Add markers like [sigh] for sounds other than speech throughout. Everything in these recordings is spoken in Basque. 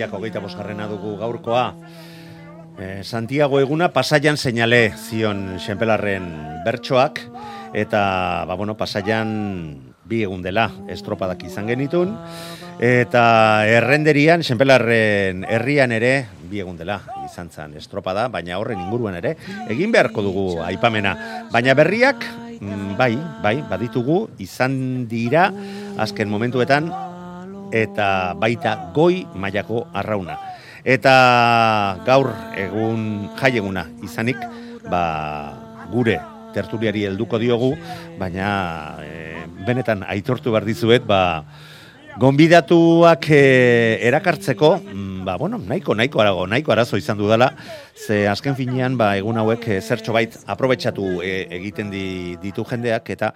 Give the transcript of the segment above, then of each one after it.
Uztailak hogeita bosgarrena dugu gaurkoa. Eh, Santiago eguna pasaian seinale zion Xenpelarren bertsoak eta ba bueno, pasaian bi egun dela estropadak izan genitun eta errenderian Xenpelarren herrian ere bi egun dela izan zan estropada, baina horren inguruan ere egin beharko dugu aipamena. Baina berriak mm, bai, bai, baditugu izan dira azken momentuetan eta baita goi mailako arrauna. Eta gaur egun jai eguna izanik, ba, gure tertuliari helduko diogu, baina e, benetan aitortu behar dizuet, ba, gonbidatuak e, erakartzeko, mm, ba, bueno, nahiko, nahiko arago, nahiko arazo izan dudala, ze azken finean, ba, egun hauek e, zertxo bait aprobetsatu e, egiten di, ditu jendeak, eta,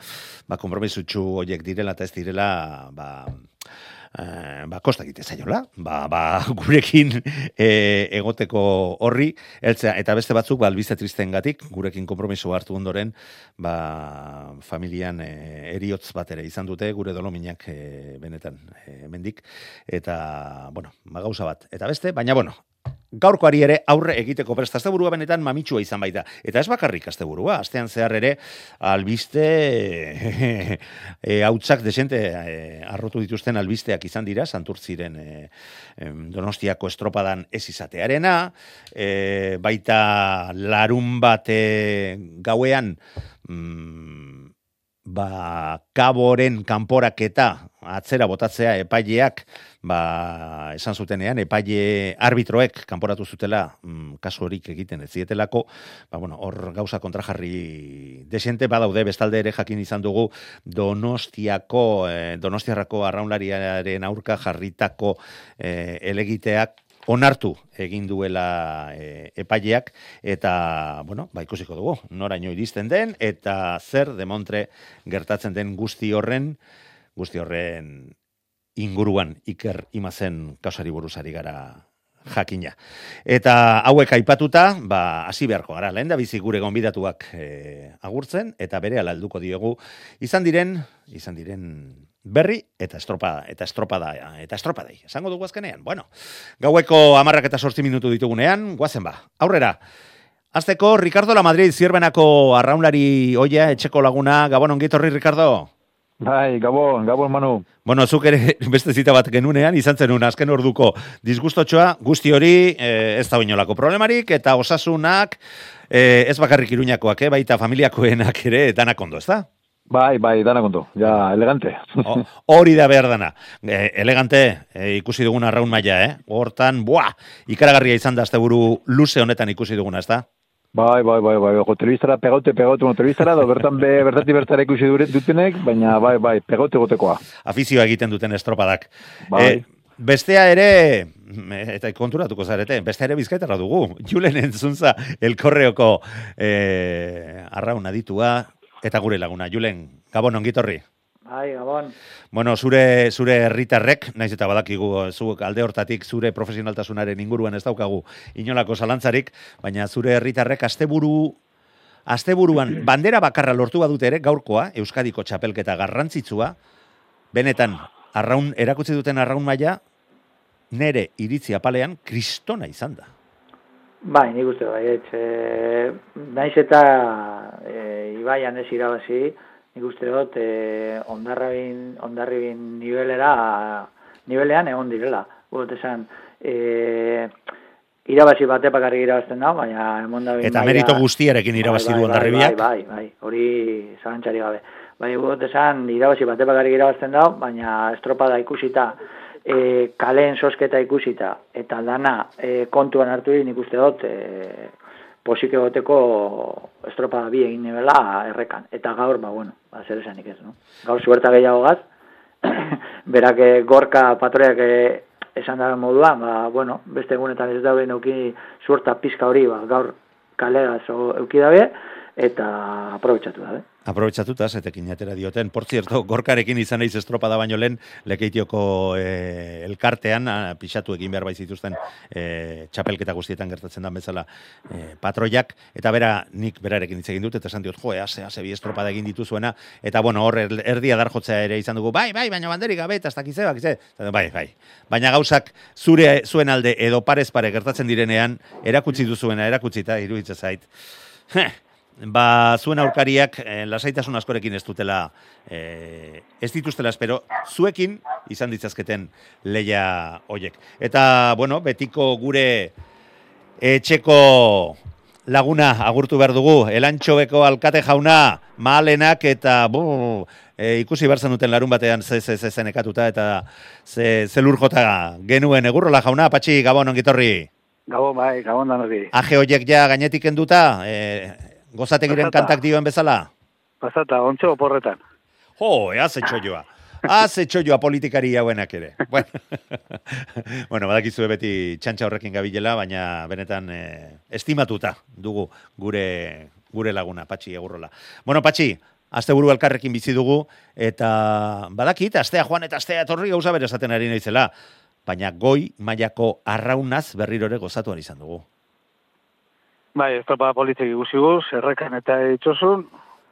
ba, kompromisutxu horiek direla eta ez direla, ba, eh, ba, kosta egite zaiola, ba, ba, [laughs] gurekin eh, egoteko horri, eltzea, eta beste batzuk, ba, albizte tristen gatik, gurekin kompromiso hartu ondoren, ba, familian eh, eriotz bat ere izan dute, gure dolominak eh, benetan eh, mendik, eta, bueno, ba, gauza bat, eta beste, baina, bueno, gaurkoari ere aurre egiteko presta asteburua benetan mamitsua izan baita. Eta ez bakarrik asteburua, astean zehar ere albiste [laughs] e, hautzak desente e, arrotu dituzten albisteak izan dira, santurtziren e, donostiako estropadan ez izatearena, e, baita larun bate gauean mm, ba, kaboren kanporaketa atzera botatzea epaileak ba, esan zutenean, epaile arbitroek kanporatu zutela mm, kasu horik egiten ez zietelako, ba, bueno, hor gauza kontrajarri desente badaude bestalde ere jakin izan dugu Donostiako, eh, Donostiarrako arraunlariaren aurka jarritako eh, elegiteak onartu egin duela e, epaileak eta bueno, ba ikusiko dugu noraino iristen den eta zer demontre gertatzen den guzti horren guzti horren inguruan iker imazen kausari buruzari gara jakina. Eta hauek aipatuta, ba, hasi beharko gara, lehen da bizi gure gonbidatuak e, agurtzen, eta bere alduko diogu, izan diren, izan diren berri eta estropada, eta estropada, eta estropadei. Esango dugu azkenean, bueno, gaueko amarrak eta sortzi minutu ditugunean, guazen ba, aurrera, Azteko, Ricardo La Madrid, zierbenako arraunlari oia, etxeko laguna, gabon ongitorri, Ricardo? Bai, gabon, gabon, Manu. Bueno, zuk ere [laughs] beste zita bat genunean, izan zenun azken orduko disgustotxoa, guzti hori eh, ez da inolako problemarik, eta osasunak eh, ez bakarrik iruñakoak, eh, baita familiakoenak ere danak ondo, ez da? Bai, bai, dana kontu, ja, elegante. O- Hori da behar dana. Eh, elegante, eh, ikusi duguna arraun maila, eh? Hortan, buah, ikaragarria izan da asteburu luze honetan ikusi duguna, ez da? Bai, bai, bai, bai, go, telebistara pegote, pegote, no, telebistara, da bertan be, bertati bertara ikusi dutenek, baina, bai, bai, pegote gotekoa. Afizioa egiten duten estropadak. Bai. Eh, bestea ere, eta konturatuko zarete, bestea ere bizkaitarra dugu. Julen entzuntza elkorreoko eh, arraun aditua, eta gure laguna. Julen, gabon ongitorri. Bai, gabon. Bueno, zure zure herritarrek, naiz eta badakigu zuek alde hortatik zure profesionaltasunaren inguruan ez daukagu inolako zalantzarik, baina zure herritarrek asteburu asteburuan [clears throat] bandera bakarra lortu badute ere gaurkoa Euskadiko txapelketa garrantzitsua benetan arraun erakutsi duten arraun maila nere iritzi apalean kristona izan da. Bai, nik uste bai, e, naiz eta e, Ibaian ez irabazi, nik uste dut e, ondarrabin, ondarribin nivelera, nivelean egon direla. Gurt esan, e, irabazi bate bakarrik irabazten da, baina emonda Eta merito guztiarekin irabazi bai, du bai, ondarribiak. Bai, bai, bai, hori zalantzari gabe. Bai, gut esan, irabazi bate bakarrik irabazten da, baina estropada ikusita, e, kaleen sosketa ikusita, eta dana e, kontuan hartu nik uste dut, e, posik egoteko estropada bi egin nibela errekan. Eta gaur, ba, bueno, ba, zer esanik ez, no? Gaur zuerta gehiago gaz, [coughs] berak eh, gorka patroiak eh, esan dara moduan, ba, bueno, beste egunetan ez dabe neuki zuerta pizka hori, ba, gaur kalegaz o, euki dabe, eta aprobetsatu dabe. Aprobetxatuta, zetekin atera dioten. Por cierto, gorkarekin izan naiz estropada baino lehen, lekeitioko e, elkartean, a, pixatu egin behar baizituzten e, txapelketa guztietan gertatzen da bezala e, patroiak, eta bera, nik berarekin hitz egin dut, eta esan diot, jo, ase, ase, bi estropada egin dituzuena, eta bueno, hor er- erdia darjotzea ere izan dugu, bai, bai, baina banderik gabe, eta ez dakize, Eta, bai, bai. Baina gauzak zure zuen alde edo parez pare gertatzen direnean, erakutsi duzuena, erakutsita, iruditzen zait. Heh, ba, zuen aurkariak eh, lasaitasun askorekin ez dutela eh, ez dituztela espero, zuekin izan ditzazketen leia hoiek. Eta, bueno, betiko gure etxeko laguna agurtu behar dugu, elantxobeko alkate jauna, malenak eta bu, e, ikusi behar zenuten larun batean ze, ze, ze zenekatuta eta ze, ze lur jota genuen egurrola jauna, patxi, gabon ongitorri. Gabon, bai, gabon da nori. Aje hoiek ja gainetik kenduta, e, gozategiren kantak dioen bezala? Pasata, ontxe oporretan. Jo, ea ze txoioa. Haze txoioa politikari hauenak ere. [laughs] Bueno, [laughs] bueno badakizue beti txantxa horrekin gabilela, baina benetan eh, estimatuta dugu gure gure laguna, Patxi egurrola. Bueno, Patxi, asteburu elkarrekin bizi dugu, eta badakit, astea joan eta astea etorri gauza bere esaten ari naizela. Baina goi mailako arraunaz berriro ere gozatu izan dugu. Bai, estropa politik ikusi guz, errekan eta itxosun,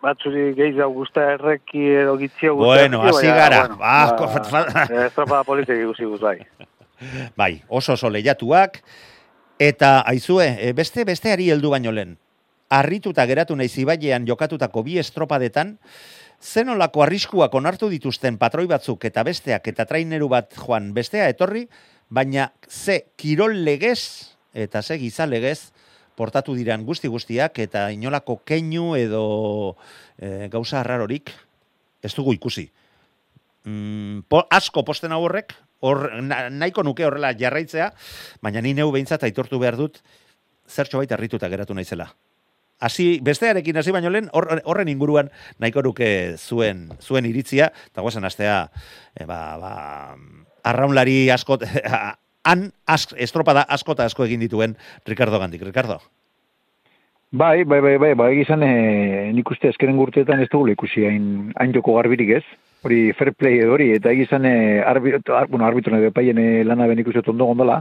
batzuri gehiago guzta erreki edo gitzio guzta. Bueno, hasi gara. Ah, ba, [laughs] estropa politik ikusi guz, bai. [laughs] Bai, oso oso lehiatuak, eta aizue, e, beste besteari heldu baino lehen. Arrituta geratu nahi zibailean jokatutako bi estropadetan, zenolako arriskuak onartu dituzten patroi batzuk eta besteak eta traineru bat joan bestea etorri, baina ze kirol legez eta ze giza legez portatu diran guzti guztiak eta inolako keinu edo e, gauza arrarorik ez dugu ikusi. Mm, po, asko posten horrek, hor, na, nahiko nuke horrela jarraitzea, baina ni neu behintzat aitortu behar dut, zertxo baita harrituta geratu naizela. Hasi bestearekin hasi baino lehen hor- horren inguruan nahiko nuke zuen zuen iritzia eta guazen astea e, ba, ba, arraunlari asko [laughs] han ask, estropada asko eta asko egin dituen Ricardo Gandik. Ricardo. Bai, bai, bai, bai, bai, izan, e, nik uste azkeren gurteetan ez dugula ikusi hain, hain joko garbirik ez. Hori fair play edo hori, eta egizan, e, arbitro, ar, bueno, arbitro edo epaien e, lana ben ikusi ondo gondola,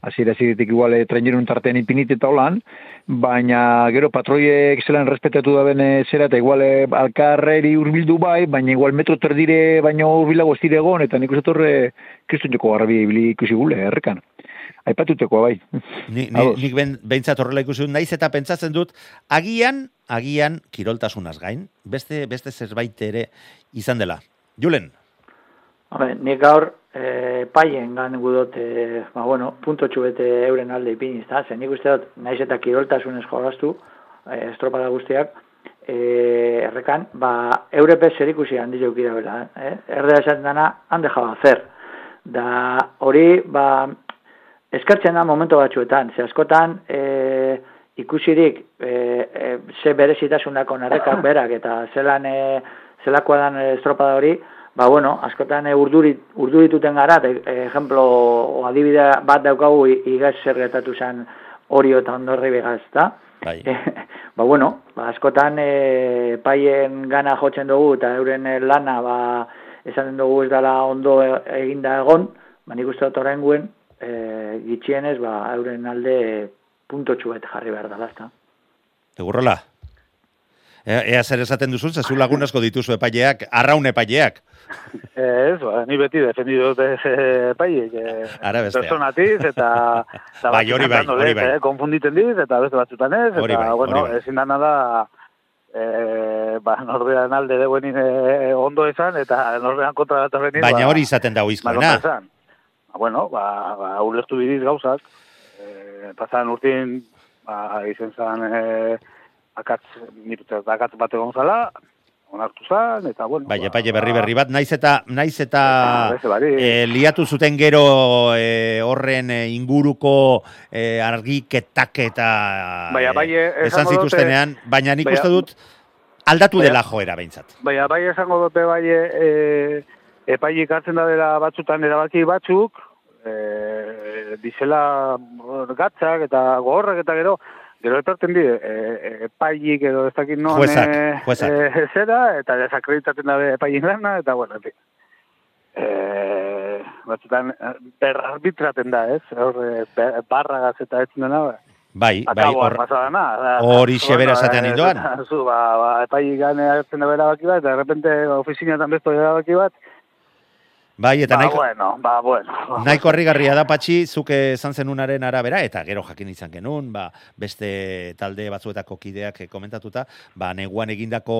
hasiera hasieratik igual e, trainerun tartean infinit eta holan, baina gero patroiek zelan respetatu da bene zera, eta igual e, alkarreri urbildu bai, baina igual metro terdire, baino urbilago ez dire egon, eta nik uste torre kristun joko garbi ibili ikusi gule, errekan. Aipatutekoa bai. Ni, ni, nik ben, behintzat horrela ikusi dut, naiz eta pentsatzen dut, agian, agian, kiroltasunaz gain, beste, beste zerbait ere izan dela. Julen, Hombre, nik gaur e, paien gan gudot, e, ba, bueno, punto txubete euren alde ipiniz, da? Zer nik uste dut, naiz eta kiroltasunez jolaztu, e, estropada guztiak, e, errekan, ba, eurepez zer ikusi handi jaukira bela, eh? Erdea esaten dana, hande jaba zer. Da, hori, ba, eskertzen da momento batzuetan, ze askotan, e, ikusirik, e, e, ze berezitasunako narrekak [coughs] berak, eta zelan, e, zelakoa dan estropada hori, ba, bueno, askotan e, urduri, urdurituten gara, eta, e, ejemplo, o bat daukagu igaz zer gertatu zen hori eta ondorri begaz, da? bai. [laughs] ba, bueno, ba, askotan e, paien gana jotzen dugu eta euren e, lana ba, esaten dugu ez dela ondo e- eginda egon, ba, nik uste dut orain guen, e, gitxienez, ba, euren alde punto txuet jarri behar dela, ezta? Egurrola. Ea, zer esaten duzun, zezu lagun asko dituzu epaileak, arraun epaileak. Ez, ba, ni beti defendido dute e, paiek, e, Ara bestea. personatiz, eta... [laughs] eta Bai, hori bai, hori bai. Eh, konfunditen diz, eta beste batzutan ez, eta, Hori bai, bueno, bai. ezin dana da, e, ba, norbean alde deuen e, ondo esan, eta norbean kontra datorrenin, Baina ba, hori izaten da esan. Ba, bueno, ba, ba, ulertu bidiz gauzak, e, e, pasan urtin, ba, izen zan, e, akatz, nirutaz, akatz bat egon zala, onartu zan, eta bueno. Bai, ba, epaile berri berri bat, naiz eta naiz eta eh, liatu zuten gero eh, horren eh, inguruko eh, argiketak eta bai, eh, esan zituztenean, baina nik Baina- uste dut aldatu Baina- dela joera behintzat. Baina bai esango dute bai e, epailik hartzen da dela batzutan erabaki batzuk, e, dizela gatzak eta gogorrak eta gero, gero etorten di, e, e, epailik edo ez dakit non Juezak, e, juezak. e, [laughs] zera, eta desakreditaten dabe epailik lana, eta bueno, en fin. E, batzutan berarbitraten da, ez? Hor, e, be- barragaz eta ez dena, ba. Bai, bai, hor, hori xebera esatean indoan. [laughs] Zu, ba, ba, epai gane hartzen da erabaki bat, eta de repente ofizinatan besto erabaki bat, bai, eta ba, nahiko, bueno, ba, bueno. Nahiko harrigarria da patxi, zuke esan zenunaren arabera, eta gero jakin izan genuen, ba, beste talde batzuetako kideak eh, komentatuta, ba, neguan egindako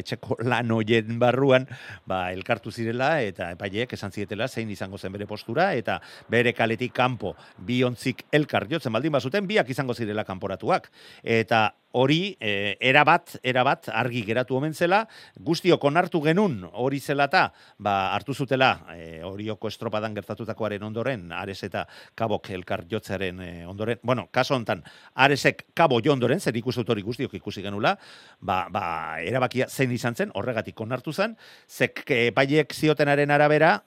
etxeko [laughs] lan hoien barruan, ba, elkartu zirela, eta epaileek esan zietela zein izango zen bere postura, eta bere kaletik kanpo bi ontzik elkar jotzen baldin bazuten, biak izango zirela kanporatuak. Eta hori, e, erabat, erabat, argi geratu omen zela, guztiok onartu genun hori zelata, ba, hartu zutela, e, horioko estropadan gertatutakoaren ondoren, Ares eta Kabok elkar jotzearen e, ondoren, bueno, kaso hontan, Aresek Kabo jo ondoren, zer ikustut hori guztiok ikusi genula, ba, ba, erabakia zein izan zen, horregatik onartu zen, zek epaileek ziotenaren arabera,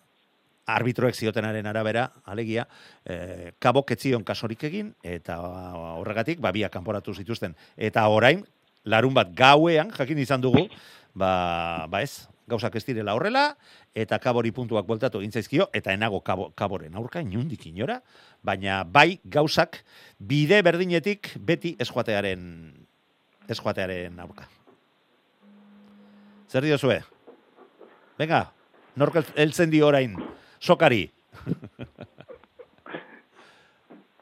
arbitroek ziotenaren arabera, alegia, eh, kabok etzion kasorik egin, eta horregatik, ba, biak kanporatu zituzten. Eta orain, larun bat gauean, jakin izan dugu, ba, ba ez, gauzak ez direla horrela, eta kabori puntuak voltatu egin zaizkio, eta enago kabo, kaboren aurka, inundik inora, baina bai gauzak bide berdinetik beti eskuatearen eskuatearen aurka. Zer diozue? Venga, nork el- heltzen di orain, sokari.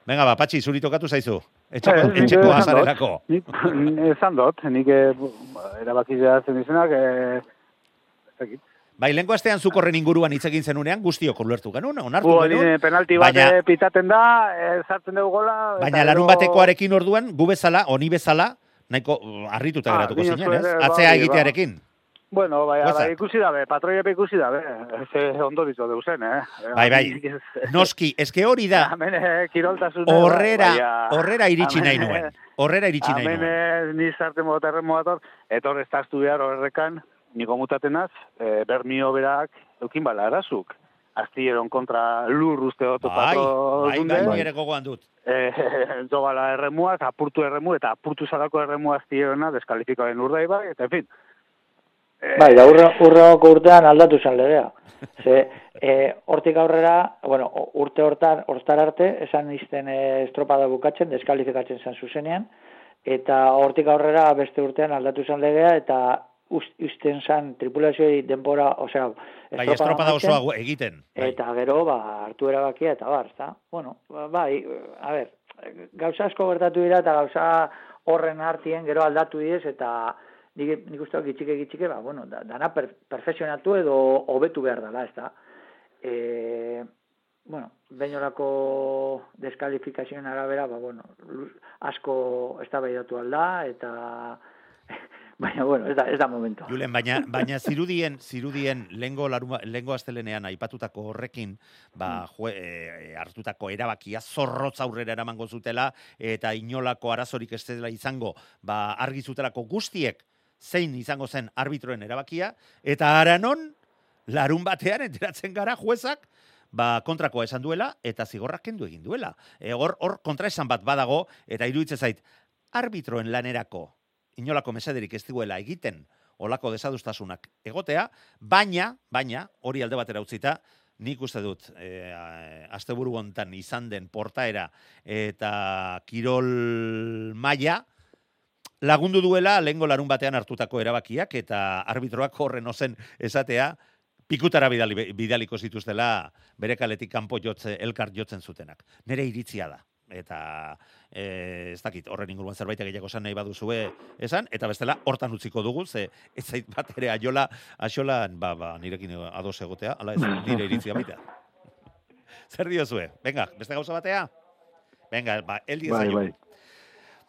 Venga, ba, patxi, zuri tokatu zaizu. Etxeko, Eh, etxeko azarerako. Nik, esan dut, nik eh, erabaki zehatzen izenak, eh, dakit. Bai, lehenko astean zuk horren inguruan hitz egin zenunean guztiok ulertu genuen, onartu Gu, genuen. penalti bat baina- eh, pitaten da, sartzen dugu gola. Baina larun batekoarekin orduan, gu bezala, oni bezala, nahiko uh, harrituta Ah, geratuko zinen, ez? Atzea bai, egitearekin. Bueno, bai, bai, ikusi dabe, patroiepe ikusi dabe. Ez ondo ditu deusen, eh? Bai, bai. [laughs] Noski, eske hori da, Hemen eh, horrera, horrera iritsi nahi Hemen, nuen. Horrera iritsi nahi Hemen nuen. eh, ni sartzen mota erremo dator, etor ez taztu behar horrekan, niko mutatenaz, eh, bermio berak eukin bala arazuk. Astilleron kontra lur uste dut Bai, bai, bai, ni ere gogoan dut. Eh, [laughs] jo bala erremua, eta apurtu erremu, eta apurtu zarako erremu astillerona deskalifikoaren urdai bai, eta en fin. Eh, Bai, da urre, urreko urtean aldatu zen legea. [laughs] Ze, e, hortik aurrera, bueno, urte hortan, hortar arte, esan izten e, estropada bukatzen, deskalifikatzen zen zuzenean, eta hortik aurrera beste urtean aldatu zen legea, eta ust, usten zen tripulazioi denbora, osea, Bai, estropada osoa egiten. Bai. Eta gero, ba, hartu erabakia eta bar, ezta? Bueno, ba, bai, a ber, gauza asko gertatu dira eta gauza horren artien gero aldatu diez eta nik, nik uste dut gitxike gitxike, ba, bueno, da, dana per, perfezionatu edo hobetu behar dela, ezta? E, bueno, beinolako deskalifikazioen arabera, ba, bueno, asko eztabaidatu alda eta [laughs] baina, bueno, ez da, ez da momento. Julen, baina, baina zirudien, zirudien lengo, laruma, lengo astelenean aipatutako horrekin, ba, jue, e, hartutako erabakia zorrotz aurrera eramango zutela, eta inolako arazorik ez dela izango, ba, argi zutelako guztiek, zein izango zen arbitroen erabakia, eta aranon, larun batean enteratzen gara juezak, ba, kontrakoa esan duela, eta zigorrak kendu egin duela. E, hor, hor kontraesan bat badago, eta iruditzen zait, arbitroen lanerako, inolako mesederik ez duela egiten, olako desadustasunak egotea, baina, baina, hori alde batera utzita, nik uste dut, e, asteburu hontan izan den portaera eta kirol maila, lagundu duela lehengo larun batean hartutako erabakiak eta arbitroak horren ozen esatea pikutara bidali, bidaliko zituztela bere kaletik kanpo jotze, elkar jotzen zutenak. Nere iritzia da. Eta e, ez dakit, horren inguruan zerbait gehiago esan nahi baduzue esan, eta bestela hortan utziko dugu, ze ez zait bat ere aiola, aiolan, ba, ba, nirekin ados egotea, ala ez nire iritzia baita. [laughs] Zer diozue? Venga, beste gauza batea? Venga, ba, eldi Bai, bai.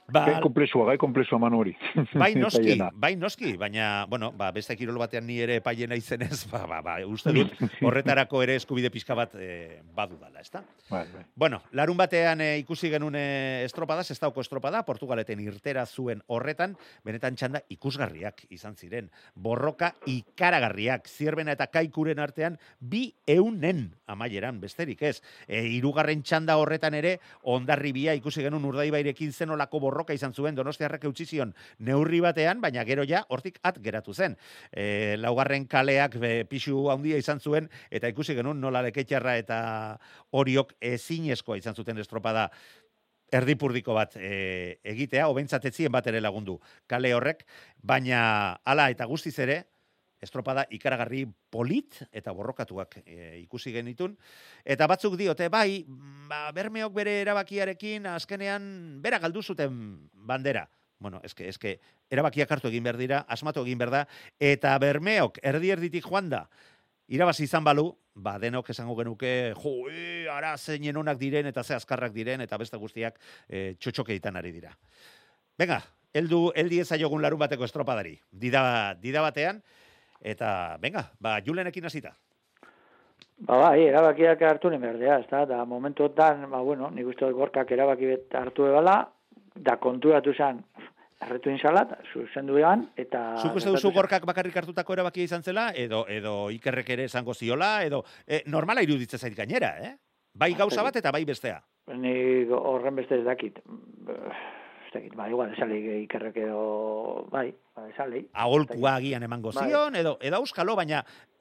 Ba, Gai komplexua, gai komplexua manu hori. [laughs] Bai [laughs] noski, bai noski, baina, bueno, ba, beste kirol batean ni ere epaiena izenez, ba, ba, ba, uste [laughs] dut, horretarako ere eskubide pixka bat e, badu dala, ezta? Bai, bai. Bueno, larun batean e, ikusi genuen e, estropada, zestauko estropada, Portugaleten irtera zuen horretan, benetan txanda ikusgarriak izan ziren. Borroka ikaragarriak, zierbena eta kaikuren artean, bi eunen amaieran, besterik ez. E, irugarren txanda horretan ere, ondarribia ikusi genuen urdaibairekin zenolako borroka izan zuen, donostiarrak eutxi zion neurri batean, baina gero ja, hortik at geratu zen. E, laugarren kaleak be, pixu handia izan zuen, eta ikusi genuen nola leketxarra eta horiok ezinezkoa izan zuten estropada erdipurdiko bat e, egitea, hobentzat etzien bat ere lagundu kale horrek, baina hala eta guztiz ere, estropada ikaragarri polit eta borrokatuak e, ikusi genitun. Eta batzuk diote, bai, ba, bermeok bere erabakiarekin azkenean bera galdu zuten bandera. Bueno, eske, eske, erabakiak hartu egin behar dira, asmatu egin behar da, eta bermeok erdi erditik joan da, irabazi izan balu, ba, denok esango genuke, jo, e, ara zeinen onak diren eta ze azkarrak diren eta beste guztiak e, txotxokeitan ari dira. Venga, heldu heldi ezaiogun larun bateko estropadari. Dida, dida batean, eta, venga, ba, julenekin hasita. Ba, bai, erabakiak hartu ne berdea, ez da, da momentuotan, ba, bueno, nik uste dut gorkak erabaki bet hartu ebala, da konturatu zen, erretu insalat, zuzendu egan, eta... Zuk uste duzu gorkak bakarrik hartutako erabakia izan zela, edo, edo ikerrek ere esango ziola, edo, e, normala iruditzen zait gainera, eh? Bai gauza bat eta bai bestea. Ni horren beste ez dakit. Dakit, ba, igual, esali ikerrek edo, bai, ba, esali. Aholkua agian emango Bai. zion, edo, edo auskalo, baina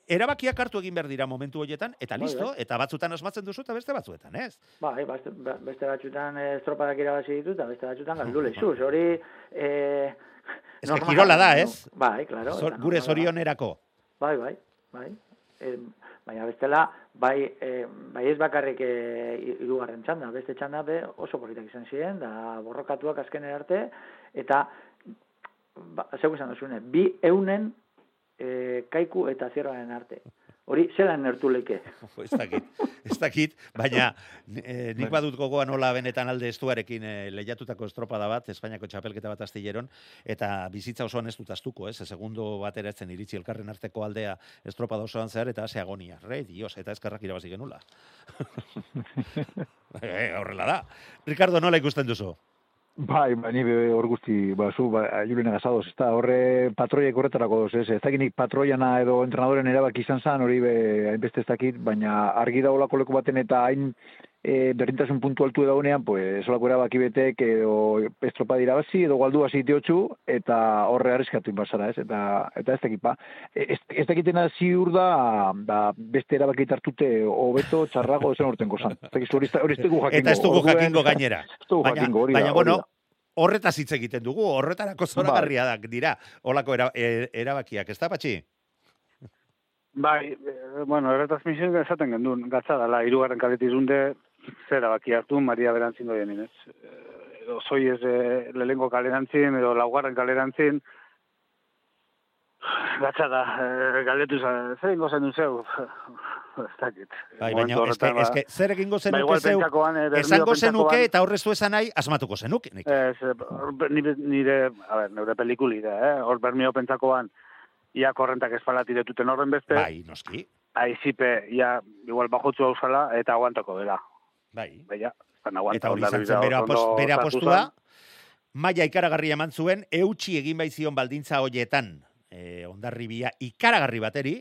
erabakiak hartu egin behar dira momentu horietan, eta Bai, listo, bai. eta batzutan asmatzen duzu, eta beste batzuetan, ez? Bai, beste, beste batzutan eh, estropadak irabazi ditu, eta beste batzutan galdu lehizuz. Hori... Eh, Ez normal- kirola da, ez? Bai, claro. Zor, gure zorionerako. Bai, bai, bai. E, baina bestela, bai, e, bai ez bakarrik e, irugarren txanda, beste txanda be oso politak izan ziren, da borrokatuak azkenera arte, eta, ba, zeu izan duzune, bi eunen e, kaiku eta zierraren arte. Hori, zelan nertu leke. [laughs] ez dakit, ez dakit, baina eh, nik badut gogoa nola benetan alde estuarekin eh, lehiatutako estropada bat, Espainiako txapelketa bat astilleron, eta bizitza osoan ez dut astuko, ez, segundo batera etzen iritsi elkarren arteko aldea estropada osoan zehar, eta ase agonia, re, dios, eta eskarrak irabazi genula. [laughs] [laughs] eh, horrela da. Ricardo, nola ikusten duzu? Bai, ba, ni hor guzti, ba, zu, ba, Julen agazadoz, ez da, horre patroiek horretarako doz, ez, ez dakit nik patroiana edo entrenadoren erabaki izan zan, hori be, hainbeste ez dakit, baina argi daulako leku baten eta hain e, berdintasun puntu altu daunean, pues, solako erabaki betek edo estropa irabazi, edo galdu hasi diotxu, eta horre arriskatu inbazara, ez, eta, eta ez dakit, ba, ez, ez dakitena ziur da, da, beste erabaki hartute hobeto txarrago zen urtenko zan. Ez dakit, hori ez dugu jakingo. Eta ez dugu jakingo gainera. Ez dugu jakingo, hori da, baina bueno, horretaz hitz egiten dugu, horretarako zoragarria da, dira, holako era, e- erabakiak, ez da, patxi? Bai, eh, bueno, erretazmizioen esaten gendun, gatza dala, irugarren kaletizunde, zera baki hartu, Maria Berantzin doien inez. Edo zoi ez eh, lehengo kalerantzin, edo laugarren kalerantzin, gatza da, eh, galdetu za, zer ingo zen zeu? [laughs] ez dakit. Bai, baina eske, horretan, ba, eske, zer egingo ba, zenuke igual zeu, eh, esango zenuke eta horrez du esan nahi, asmatuko zenuke. Nik. Ez, eh, nire, nire, a ber, neure pelikuli da, eh? Hor bermio pentsakoan, ia korrentak espala tiretuten horren beste, Bai, noski, aizipe, ia, igual bajotzu hausala, eta aguantako dela. Bai. Baina. Eta hori izan zen bere sartu apostua, zen. maia ikaragarri eman zuen, eutxi egin baizion baldintza hoietan, e, ondarribia ikaragarri bateri,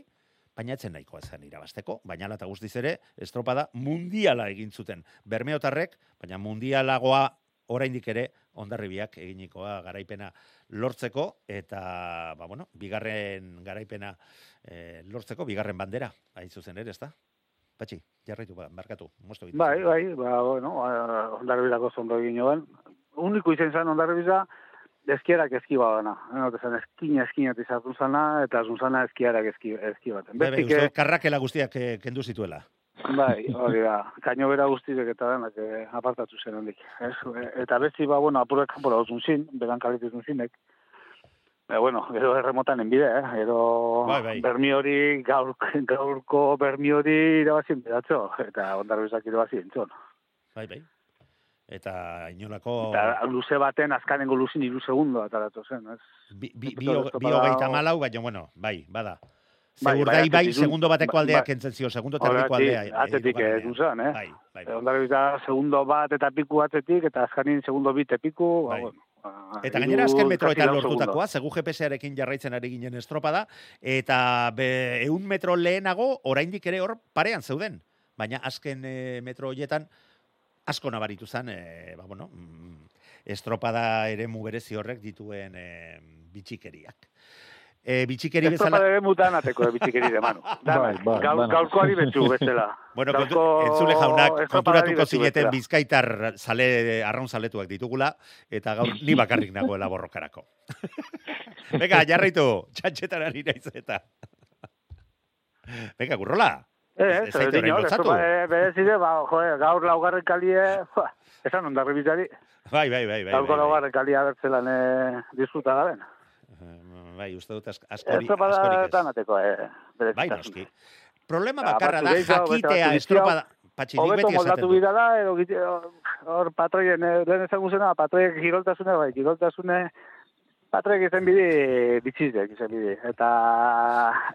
baina etzen nahikoa zen irabasteko, baina ala eta guztiz ere, estropada mundiala egin zuten. Bermeotarrek, baina mundialagoa oraindik ere ondarribiak eginikoa garaipena lortzeko, eta, ba, bueno, bigarren garaipena e, lortzeko, bigarren bandera, hain zuzen ere, ezta? Patxi, jarraitu, ba, barkatu, moztu egiten Bai, bai, ba, bueno, ondarribirako zondo egin joan. Uniko izen zen ondarribira, ezkierak ezki badana. Enote zen, eskina eskina izartu zana, eta zunzana eskiarak eski, eski baten. Bai, bai, uste dut karrakela guztiak eh, kendu zituela. Bai, hori da. Kaino bera guztiek eta denak eh, apartatu zen handik. Ez? E, Eta besti, ba, bueno, apurek kanpora duzun zin, beran kalitizun zinek. E, bueno, [laughs] gero erremotan enbide, eh? Gero Bai, bai. bermi hori, gaur, [laughs] gaurko bermi hori irabazien beratzo, eta ondarbizak irabazien txon. Bai, bai. Eta inolako... Eta luze baten, azkanengo luzin iru segundo ataratu zen, ez? Bi, bi, bi, bi hogeita malau, baina, bueno, bai, bada. Bai, Segur bai, bai, atletik, segundo bateko bai, aldea bai. kentzen zio, segundo eta aldea. eh, hirugarrenean. ez zuen, eh? Bai, bai, bai. Segundo bat eta piku atzetik, eta azkanin segundo bit epiku, ba, Bai. bueno. Eta gainera azken metroetan lortutakoa, zegu GPS-arekin jarraitzen ari ginen estropada, eta be, eun metro lehenago, oraindik ere hor parean zeuden. Baina azken e, metro horietan, asko nabaritu zen, e, ba, bueno, mm, estropada ere mugerezi horrek dituen e, bitxikeriak. E, bitxikeri bezala... de mutan ateko de bitxikeri de manu. [laughs] Bai, bai, bai. gaurkoari betxu bezala. [laughs] Bueno, Gaurko entzule jaunak, konturatuko zineten bizkaitar zale, arraun zaletuak ditugula, eta gaur [laughs] ni bakarrik nagoela borrokarako. Venga, jarraitu, txantxetan ari naiz eta. Venga, gurrola. Eh, Ez ez, ez, berezide, ba, joe, gaur laugarren kalie, ba, esan ondarri bizari, Bai, bai, bai, bai. gaurko bai, bai. laugarren kalia bertzelan eh, disfruta gaben. Eh, Bai, uste dut ask- askori, askorik ez. da ateko, eh. Bai, noski. Problema Ba, bakarra da, jakitea estropada... Patxi, nik Hobeto beti moldatu bidala, edo hor patroien, eh, lehen ezagun zena, patroiek giroltasune, bai, giroltasune, patroiek izan bide bitxizek izan bide, eta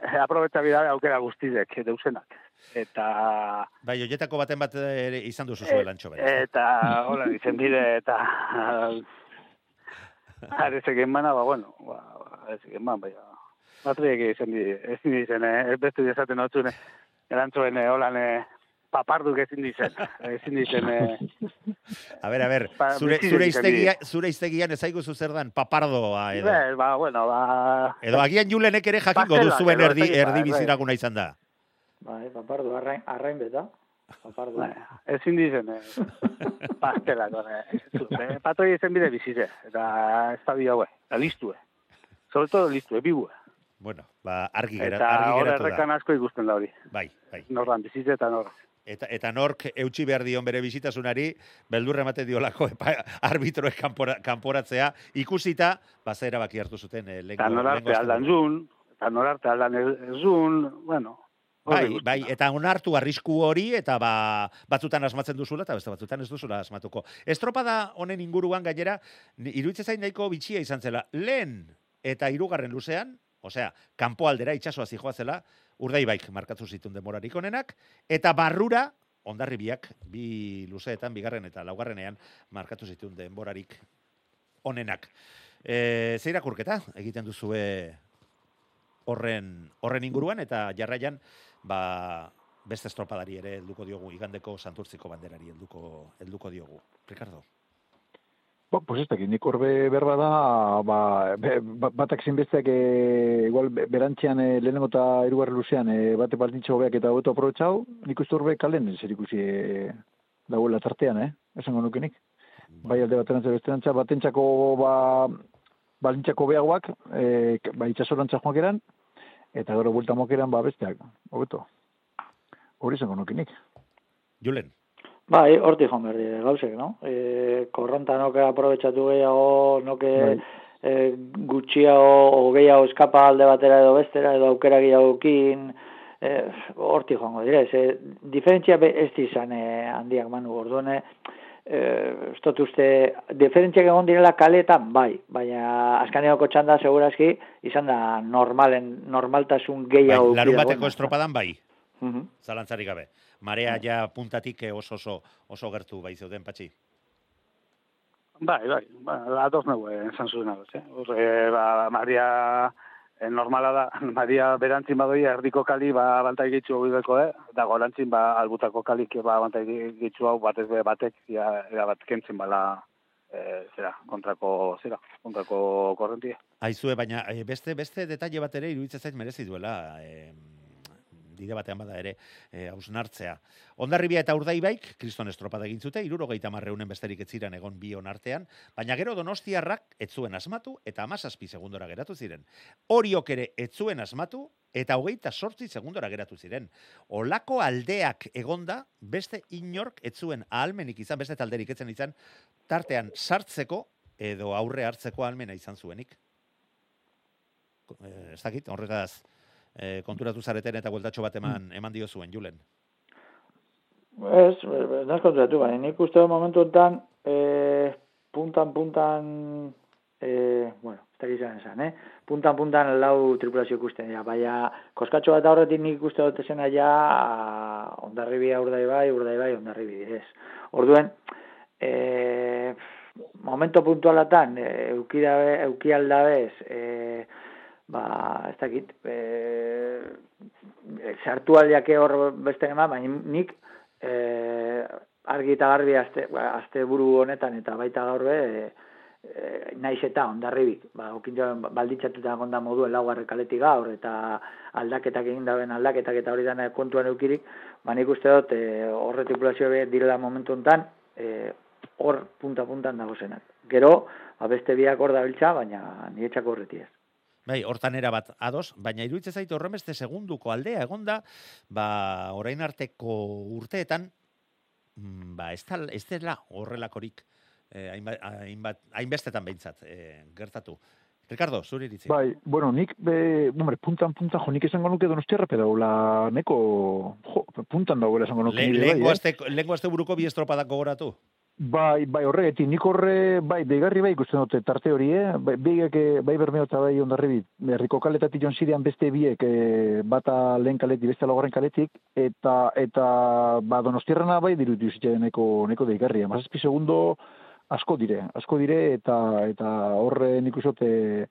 eh, aprobetsa bidala aukera guztizek, deusenak. Eta, Bai, oietako baten bat ere izan duzu zuen lantxo bere. eta, hola, izan bide, eta, [laughs] arezek emana, ba, bueno, ba, arezek eman, bai, patroiek izan ez dizen, eh, ez bestu desaten otzune, erantzuen, eh, holan, eh, paparduk ezin dizen, [laughs] ezin dizen, eh, A ber, a ber, zure, zure, iztegia, zure iztegian ez zaigu zer dan papardoa edo. Ber, ba, bueno, ba... Edo agian julenek ere jakingo du Pastelak, zuen erdi, ez erdi bai, biziraguna izan da. Bai, papardu, arrain, arrain beta. Papardu. Ezin dizen, eh, [laughs] pastelak, eh, eh, patroi ezen bide bizize, eta ez da bi haue, eta listue. Sobre todo listue, bibue. Bueno, ba, argi, gera, Eta argi geratu da. asko ikusten da hori. Bai, bai. Norran, bizize eta norran. Eta, eta nork eutxi behar dion bere bizitasunari, beldurra emate diolako [laughs] epa, arbitroek kanpora, kanporatzea, ikusita, bazera baki hartu zuten eh, Eta lengo, norarte aldan zun, eta norarte aldan zun, bueno. Bai, bai, eta onartu arrisku hori, eta ba, batzutan asmatzen duzula, eta beste batzutan ez duzula asmatuko. Estropada honen inguruan gainera, iruditzen zain nahiko bitxia izan zela. Lehen eta hirugarren luzean, osea, kanpo aldera itsasoa zijoazela, urdaibaik markatu zituen demorarik onenak, eta barrura, ondarribiak, bi luzeetan, bigarren eta laugarrenean, markatu zituen denborarik onenak. E, ze irakurketa egiten duzue horren, horren inguruan, eta jarraian, ba, beste estropadari ere helduko diogu, igandeko santurtziko banderari helduko, helduko diogu. Ricardo. Ba, pues ez dakit, nik orbe berba da, ba, be, ba- batak zinbesteak e, igual be- berantzean e, lehenengo eta irugarri luzean e, bate baldintxo hobeak eta hobeto aprobetxau, nik uste orbe kalen zer ikusi e, dagoela tartean, eh? Esango nuke nik. Bai alde baterantza besterantza, batentzako ba, baldintzako beagoak, e, ba, itxasorantza joak eran, eta gero buelta mokeran, ba, besteak, hobeto. Hori esango nuke nik. Julen. Bai, hortik joan behar gauzek, no? E, korronta noke aprobetsatu gehiago, noke Bai. e, gutxiago o gehiago eskapa alde batera edo bestera, edo aukera gehiagokin, e, hortik joango dire, ze diferentzia be ez izan e, handiak manu orduene, e, ez dut uste, diferentziak egon direla kaletan, bai, baina azkaneoko txanda segurazki izan da normalen, normaltasun Bai, gehiago. larun eduki bateko estropadan bai, Mhm. zalantzarik gabe. Marea ja puntatik eh, oso oso oso gertu bai zeuden patxi. Bai, bai, ba, atoz nago, eh, esan zuen hau, eh? Hor, eh, ba, Maria, eh, normala da, [laughs] Maria berantzin badoi erdiko kali, ba, bantai gitzu hau bideko, eh? Eta gorantzin, ba, albutako kalik, ba, bantai gitzu hau batez be batek, ja, ja bat kentzen bala, eh, zera, kontrako, zera, kontrako korrentia. Aizue, baina beste beste detaile bat ere iruditzen zait merezi duela, eh, bide batean bada ere eh, hausnartzea. Ondarribia eta Urdaibaik kriston estropada egin zute, 70 marreunen besterik ez ziren egon bion artean, baina gero Donostiarrak ez zuen asmatu eta 17 segundora geratu ziren. Oriok ere ez zuen asmatu eta hogeita sortzi segundora geratu ziren. Olako aldeak egonda, beste inork ez zuen ahalmenik izan, beste talderik etzen izan, tartean sartzeko edo aurre hartzeko ahalmena izan zuenik. Eh, ez dakit, horretaz eh, konturatu zareten eta bueltatxo bat eman, eman dio zuen, Julen. Ez, naz kontratu, baina nik uste momentu enten, e, puntan, puntan, e, bueno, ez dakit zan esan, eh? Puntan, puntan lau tripulazio ikusten dira, baina koskatxo bat horretik nik ikuste dut esena ja ondarribi urdai bai, urdai bai, ondarribi ez. Orduen, e, momento puntualatan, e, euki, dabe, euki aldabez, e, ba, ez dakit, e, sartu aldiake hor beste ema, baina nik e, argi eta garbi azte, ba, azte buru honetan eta baita gaur be, e, e, naiz eta ondarribik, ba, okinto balditzatuta gonda moduen laugarre kaletik gaur, eta aldaketak egin daben aldaketak eta hori dana kontuan eukirik, ba nik uste dut e, horre tripulazio be direla momentu enten, e, hor punta-puntan dago zenak. Gero, ba, beste biak hor da biltza, baina niretzako horreti ez. Bai, hortan era bat ados, baina iruditzen zaitu horren beste segunduko aldea egonda, ba, orain arteko urteetan, mm, ba, ez, tal, ez dela horrelakorik, eh, hainbat, hainbat, hainbestetan behintzat, eh, gertatu. Ricardo, zuri iritzi. Bai, bueno, nik, be, hombre, puntan, puntan, jo, nik esango nuke donostia errepe daula, neko, jo, puntan dagoela esango nuke. Le, nire bai, lengo, eh? lengo azte buruko bi estropadak gogoratu? Bai, bai, horregetik, nik horre, bai, deigarri bai ikusten dute tarte hori, eh? Bai, biek, eh, bai bermeo eta bai ondarri bit, herriko kaletatik jon zirean beste biek, eh, bata lehen kaletik, beste laugarren kaletik, eta, eta, ba, donostierrana bai dirutu zitzen neko, neko deigarri, amazazpi segundo asko dire, asko dire, eta, eta horre nik usote,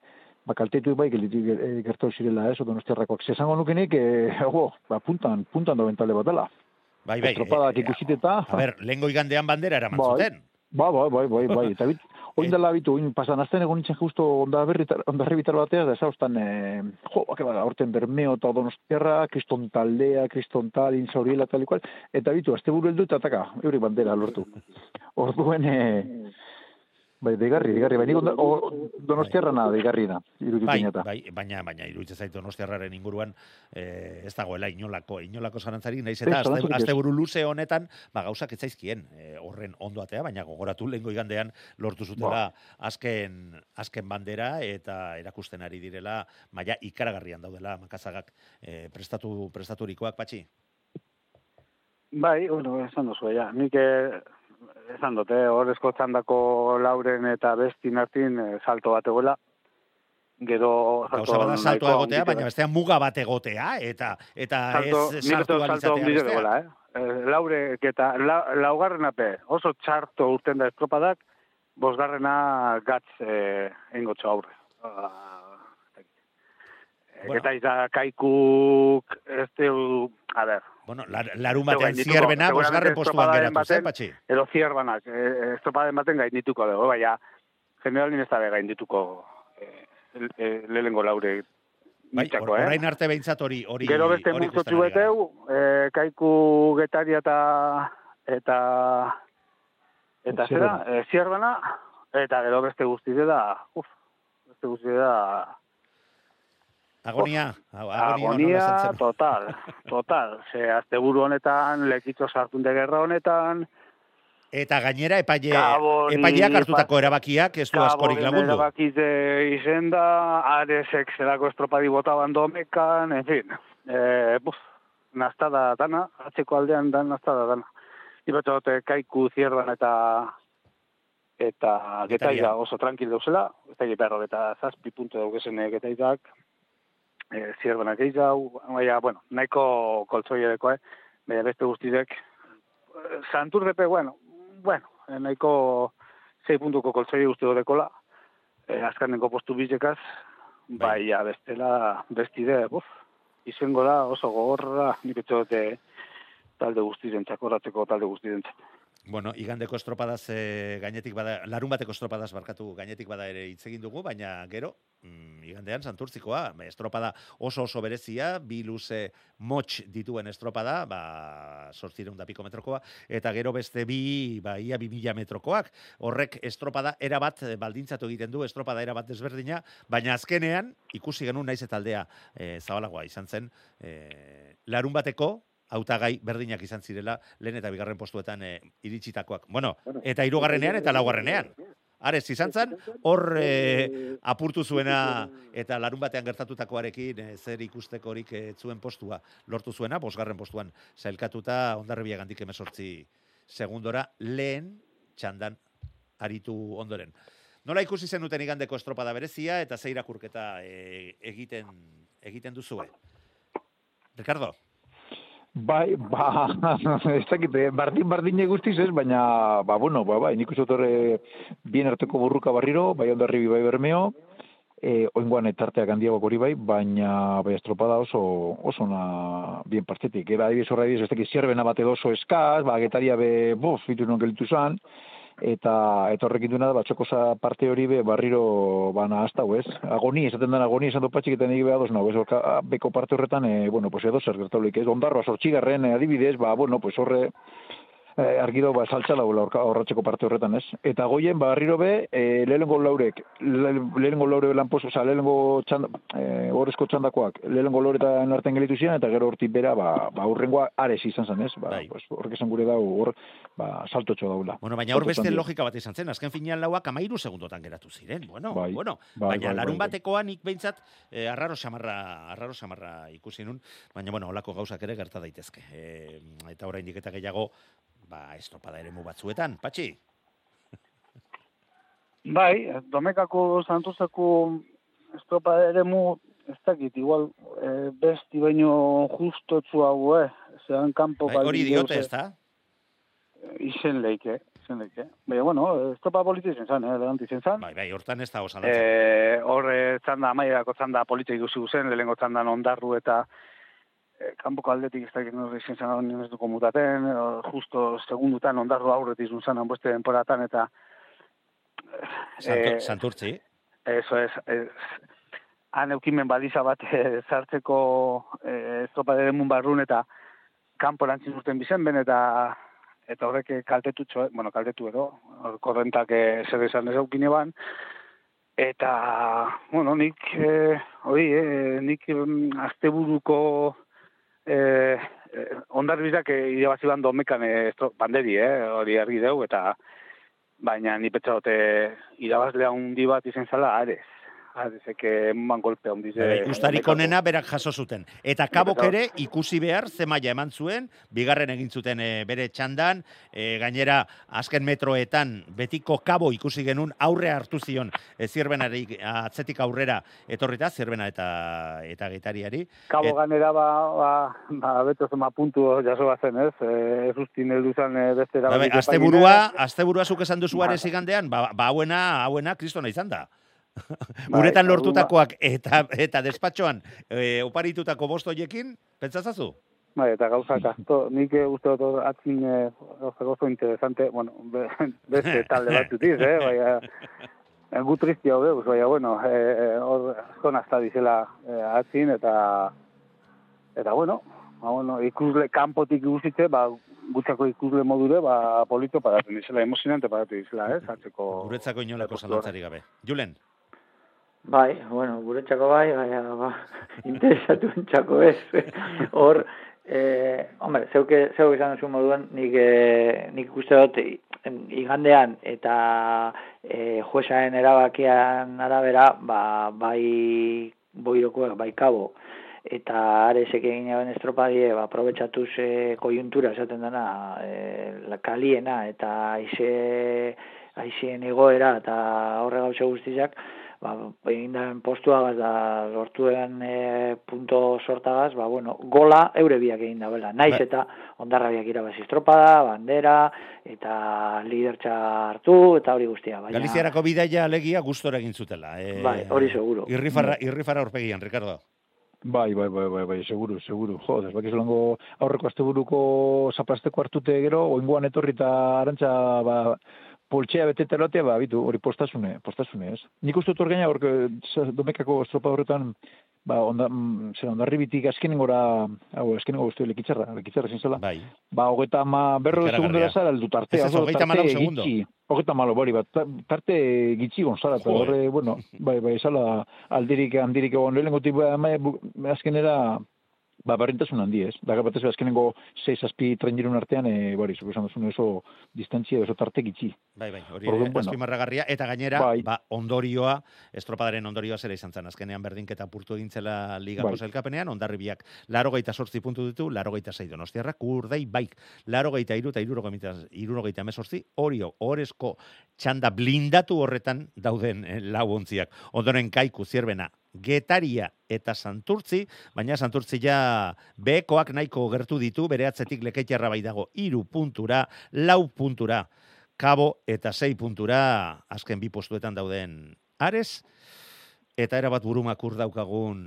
ba, kaltetu bai gelitik eh, gertu zirela, ez, donostiarrakoak. Zesango nukenik, eh, [laughs] go, ba, puntan, puntan dauen talde bat dela. Bai, bai. Estropadak eh, ikusiteta. A ber, lengo igandean bandera eraman Bai. zuten. Ba, bai, bai, bai, bai. Eta bit, [laughs] oin dela bitu, oin pasan azten egon nintzen justo onda herribitar batea, da zauztan, e, jo, bake bada, horten bermeo eta donostiarra, kriston taldea, kriston tal, inzauriela, tal ikual, eta bitu, azte buru heldu eta ataka, euri bandera lortu. [laughs] Orduen, e, bai, deigarri, deigarri, bai, o, donostiarra na, deigarri da, iruditu Bai, bai, baina, baina, iruditzen zaitu donostiarraren inguruan eh, ez dagoela inolako, inolako zarantzarik, naiz eta azte, ez. asteburu luze honetan, ba, gauzak etzaizkien eh, horren ondoatea, baina gogoratu lengo igandean lortu zutela azken, azken bandera eta erakusten ari direla, maila ikaragarrian daudela makazagak eh, prestatu, prestaturikoak, patxi? Bai, bueno, esan duzu, ja. Nik eh, esan dute, horrezko txandako lauren eta bestin artin eh, salto bat egoela. Gero bada saltoa nahiko egotea, baina bestean muga bat egotea, eta eta salto, ez salto alitzatea handik bestea. egoela, eh? Eh, Laure, eta la, laugarren ape, oso txarto urten da estropadak, bosgarrena gatz eh, engotxo aurre. Bueno. Eta iza kaikuk, ez teu, a ber, Bueno, lar, larun batean zierbena, bosgarren postuan geratu zen, baten- patxi. edo zierbanak, eh, estropaden baten gaindituko dugu, baina generalin ez da gaindituko eh, eh, lehenengo laure Bai, or- eh? orain arte behintzat hori hori Gero beste multzotxu beteu, eh, kaiku getaria eta eta eta zera, Zierbana. eh, zierbana, eta gero beste guztize da, uf, beste guztize da Agonia, agonia, agonia total, [laughs] total. Ze asteburu honetan, lekitzo sartunde gerra honetan, Eta gainera epaile, epaileak hartutako erabakiak ez du askorik lagundu. Erabakize izen da, Aresek zelako estropadi bota bandomekan, en fin. Eh, buf, nastada dana, atzeko aldean dan nastada dana. Ibatxote kaiku zierban eta eta getaiza oso tranquil dauzela, ez da berro eta zazpi punto daukezen eh, getaizak, eh, zierbanak eizau, baina, bueno, nahiko koltsoiedeko, eh? Baina beste guztizek, eh, Santurrepe, bueno, bueno, eh, nahiko sei puntuko koltsoie uste dekola, eh, azkanenko postu bizekaz, Bai. baina bestela bestide, buf, izango da oso gogorra, nik etxote talde guztizen txakoratzeko talde guztizen Bueno, igandeko estropadaz e, gainetik bada, larun bateko estropadaz barkatu gainetik bada ere hitz egin dugu, baina gero, mm, igandean santurtzikoa, estropada oso oso berezia, bi luze motx dituen estropada, ba, sortzireun da piko metrokoa, eta gero beste bi, ba, ia bi mila metrokoak. Horrek estropada erabat eh, baldintzatu egiten du, estropada erabat desberdina, baina azkenean, ikusi genuen naiz eta aldea e, zabalagoa izan zen, e, larun bateko, hautagai berdinak izan zirela lehen eta bigarren postuetan e, iritsitakoak. Bueno, eta hirugarrenean eta laugarrenean. Arez, izan zen, hor e, apurtu zuena eta larun batean gertatutakoarekin e, zer ikustekorik e, zuen postua lortu zuena, bosgarren postuan zailkatuta ondarribia gandik emesortzi segundora lehen txandan aritu ondoren. Nola ikusi zenuten igandeko estropada berezia eta ze irakurketa e, egiten egiten duzue? Ricardo? Bai, ba, [laughs] ez dakit, eh, bardin bardin guztiz ez, baina, ba, bueno, ba, bai, nik uste bien arteko burruka barriro, bai ondarri bai bermeo, e, oingoan etarteak handiago hori bai, baina bai estropada oso, oso na bien partetik. Eba, adibiz horra adibiz, ez dakit, zierbena bat edo oso eskaz, ba, getaria be, bof, fitu non gelitu zan, eta eta horrekin duena da batxokosa parte hori be barriro bana hasta ez? Agoni esaten den agoni esan du patxiketan egi behados no ez? Orka, beko parte horretan e, bueno pues edo zer gertaulik ez? Ondarroa sortxigarren e, adibidez ba bueno pues horre eh, argido ba saltzala horratzeko parte horretan, ez? Eta goien barriro be, eh lehengo laurek, lehengo laure lanpos, o sea, lehengo txanda, eh horrezko txandakoak, lehengo lauretan artean gelitu ziren eta gero hortik bera ba ba urrengoa ares izan zen, ez? Ba, Bai. pues horrek esan gure dau hor ba saltotxo daula. Bueno, baina hor beste logika bat izan zen, azken finean lauak amairu segundotan geratu ziren. Bueno, Bai, bueno, bai, baina bai, larun bai, bai. batekoa nik behintzat eh, arraro samarra, arraro samarra ikusi nun, baina bueno, olako gauzak ere gerta daitezke. E, eta oraindik eta gehiago, ba, estropada eremu batzuetan, patxi? Bai, domekako santuzako estropa ere mu, ez dakit, igual, e, besti baino justotzu hau, eh? Zeran kanpo Bai, hori diote, ez da? Izen leike, izen leike. Baina, bueno, estropa politi zen zan, eh? Elegant izen zan. Bai, bai, hortan ez da osan. E, hor eh, txanda, amaierako txanda polita ikusi zen, lehenko txandan ondarru eta e, kanpoko aldetik ez dakit norri izen zan ez duko mutaten, e, justo segundutan ondarru aurretik izun zan, beste denporatan, eta eh, santurtzi. Eso es, es han eukimen baliza bat eh, sartzeko eh, estropa mun barrun eta kanpo lantzin zuten bizen ben eta eta horrek kaltetu txo, bueno, kaltetu edo, korrentak eh, zer esan ez eukine ban, eta, bueno, nik, eh, hori, eh, nik mm, asteburuko eh, eh, ondarbizak eh, irabazi ban domekan estro- banderi, eh, hori argi deu, eta baina ni petxaote irabazlea hundi bat izen zala, arez. Arezek eman golpe hundi. Bai, Ikustarik onena berak jaso zuten. Eta kabok ere ikusi behar ze maila eman zuen, bigarren egin zuten eh, bere txandan, eh, gainera azken metroetan betiko kabo ikusi genuen aurre hartu zion e, zirbenari atzetik aurrera etorrita, zirbena eta eta getariari. Kabo Et- ganera ba, ba, ba beto zema puntu jaso bazen, ez? Eh, ez ustin heldu zen eh, beste Bai, erabaki asteburua, asteburua zuk esan duzu Ba. ba, ba hauena, hauena kristona izan da. Bai, Uretan lortutakoak eta eta despatxoan e, oparitutako bost hoiekin, pentsazazu? Bai, eta gauzak asto, nik eh, uste dut atzin eh, gauza gozo interesante, bueno, be, [laughs] beste talde bat eh, baina, eh, gu tristi hau deuz, baina, bueno, eh, hor asko nazta dizela eh, atzin, eta, eta, bueno, ba, bueno, ikusle, kanpotik ikusitze, ba, gutxako ikusle modure, ba, polito paratu dizela, emozionante paratu dizela, eh, zatzeko... Guretzako inolako zalantzarik gabe. Julen, Bai, bueno, guretzako bai, baina ba, [laughs] interesatu entzako ez. [laughs] Hor, eh, hombre, zeuke, zeuk esan duzu moduan, nik, eh, nik ikuste dut igandean eta eh, juesaen erabakian arabera, ba, bai boirokoak, bai kabo, eta aresek egin jaben estropadie, ba, aprobetsatuz eh, kojuntura esaten dena, eh, la kaliena eta aize, aizeen egoera eta horre gauza guztizak, ba, egin postuagaz da lortuen e, punto sortagaz, ba, bueno, gola eure biak egin da, bela. Naiz Bai. eta ondarra biak irabazi estropada, bandera, eta lidertza hartu, eta hori guztia. Baina, Galiziarako bidaia alegia gustora egin zutela. E, Bai, hori seguro. Irrifarra, irrifarra aurpegian, Ricardo. Bai, bai, bai, bai, bai, seguru, seguru. Jo, zelango aurreko asteburuko zaplasteko hartute gero, oingoan etorri eta arantza, ba, poltxea betete lotea, ba, bitu, hori postasune, postasune, ez? Nik uste dut gaina, hor, domekako estropa horretan, ba, onda, mm, zer, ondarribitik azkenengora, hau, azkenengo guztu lekitzarra, lekitzarra zintzela. Bai. Ba, hogeita ma, berro Ikaragarria. segundora zara, aldu tartea. Ez ez, oso hogeita hamalau segundo. gitxi. Hogeita malo, bori, bat, ta- tarte gitxi gonzara, eta horre, bueno, bai, bai, esala aldirik, handirik egon, lehenengo tipu, ama, bu- azkenera, ba, berrintasun handi, ez? Da, batez, azkenengo 6 azpi trendirun artean, e, bari, zuk esan duzun oso distantzia, oso tarte gitxi. Bai, bai, hori Orduan, bueno. azpimarragarria. Eta gainera, Bai. ba, ondorioa, estropadaren ondorioa zera izan zen. Azkenean berdinketa purtu egintzela ligako Bai. zelkapenean, ondarribiak larogeita sortzi puntu ditu, larogeita zei donostiarrak, urdei baik, larogeita iru eta irurogeita, irurogeita emezortzi, orio, orezko txanda blindatu horretan dauden eh, lau ontziak. Ondoren kaiku zierbena, getaria eta santurtzi, baina santurtzi ja behekoak nahiko gertu ditu, bere atzetik lekeitarra bai dago, iru puntura, lau puntura, kabo eta sei puntura, azken bi postuetan dauden ares, eta erabat burumakur daukagun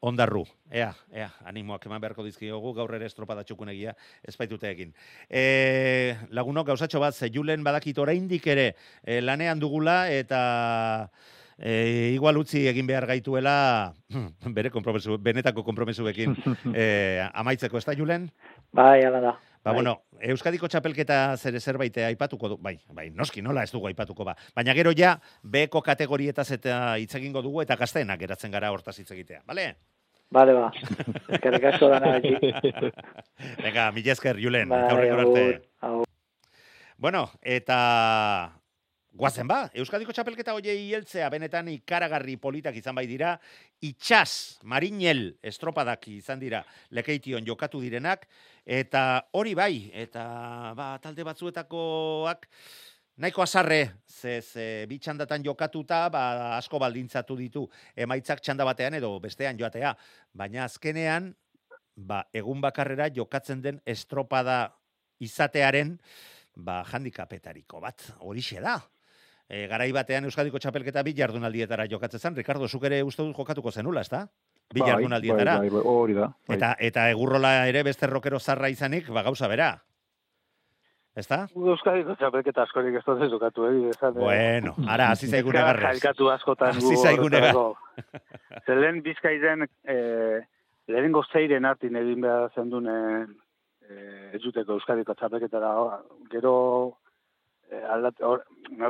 ondarru. Ea, ea, animoak eman beharko dizkiogu, gaur ere estropada txukunegia ez baitute egin. E, lagunok, gauzatxo bat, ze julen badakit oraindik ere e, lanean dugula, eta e, igual utzi egin behar gaituela, [clears throat] bere kompromesu, benetako kompromesuekin, [laughs] e, amaitzeko, ez da julen? Bai, ala da. Ba, Bai. bueno, Euskadiko txapelketa zer zerbait aipatuko du, bai, bai, noski nola ez dugu aipatuko ba. Baina gero ja, beko kategorietaz eta hitz egingo dugu eta gazteenak geratzen gara hortaz hitz egitea, bale? Bale, ba. Eskerrik asko dana beti. [laughs] Venga, mila esker, Julen, Bai, arte. Bueno, eta guazen ba, Euskadiko txapelketa hoiei heltzea benetan ikaragarri politak izan bai dira, itxas, marinel, estropadak izan dira lekeition jokatu direnak, eta hori bai, eta ba, talde batzuetakoak nahiko azarre, ze, ze bi txandatan jokatuta, ba, asko baldintzatu ditu emaitzak txanda batean edo bestean joatea, baina azkenean, ba, egun bakarrera jokatzen den estropada izatearen, ba, handikapetariko bat, horixe da. E, garai batean Euskadiko txapelketa bi jardunaldietara jokatzen zen, Ricardo, zuk ere uste dut jokatuko zenula, ezta? Bi Bai, jardunaldietara. Bai, bai, bai, hori da. Bai. Eta, eta egurrola ere beste rokero zarra izanik, ba, gauza bera. Ezta? Euskadiko txapelketa askorik ez dut jokatu, eh? Esan, eh? Bueno, ara, hasi zaigun egarrez. Jailkatu askotan. Hasi zaigun horretarako. Ze lehen bizkaiden, eh, lehenengo zeiren hartin egin behar zendun eh, eh, ez duteko Euskadiko txapelketara. Gero, eh, aldat, or,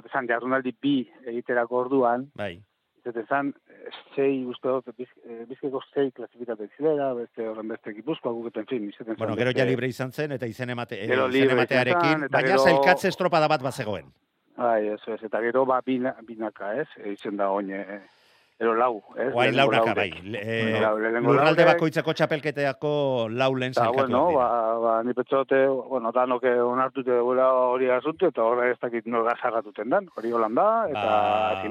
esan, jardunaldi bi egiterako orduan, Bai. Zete zan, eh, sei, uste dut, biz, eh, bizkaiko sei klasifikatek zilera, beste horren beste gipuzkoa guketen fin. izaten Bueno, zan gero ja libre izan zen, eta izen, emate, eh, Gero izen ematearekin, eta baina gero- zailkatze estropada bat bazegoen. Bai, ez, ez, eta gero ba bina, binaka, ez, eitzen da oin, eh, ero lau, ez? Guain lehenengo launaka, bai. Le- eh, Lau, lehenengo Lurralde laurek. bakoitzako txapelketeako lau lehen Eta, zailkatu bueno, ba, ba, ni petzote, bueno, danok onartute duela hori asuntu, eta horre ez dakit nor gazagatuten dan, hori holan da, eta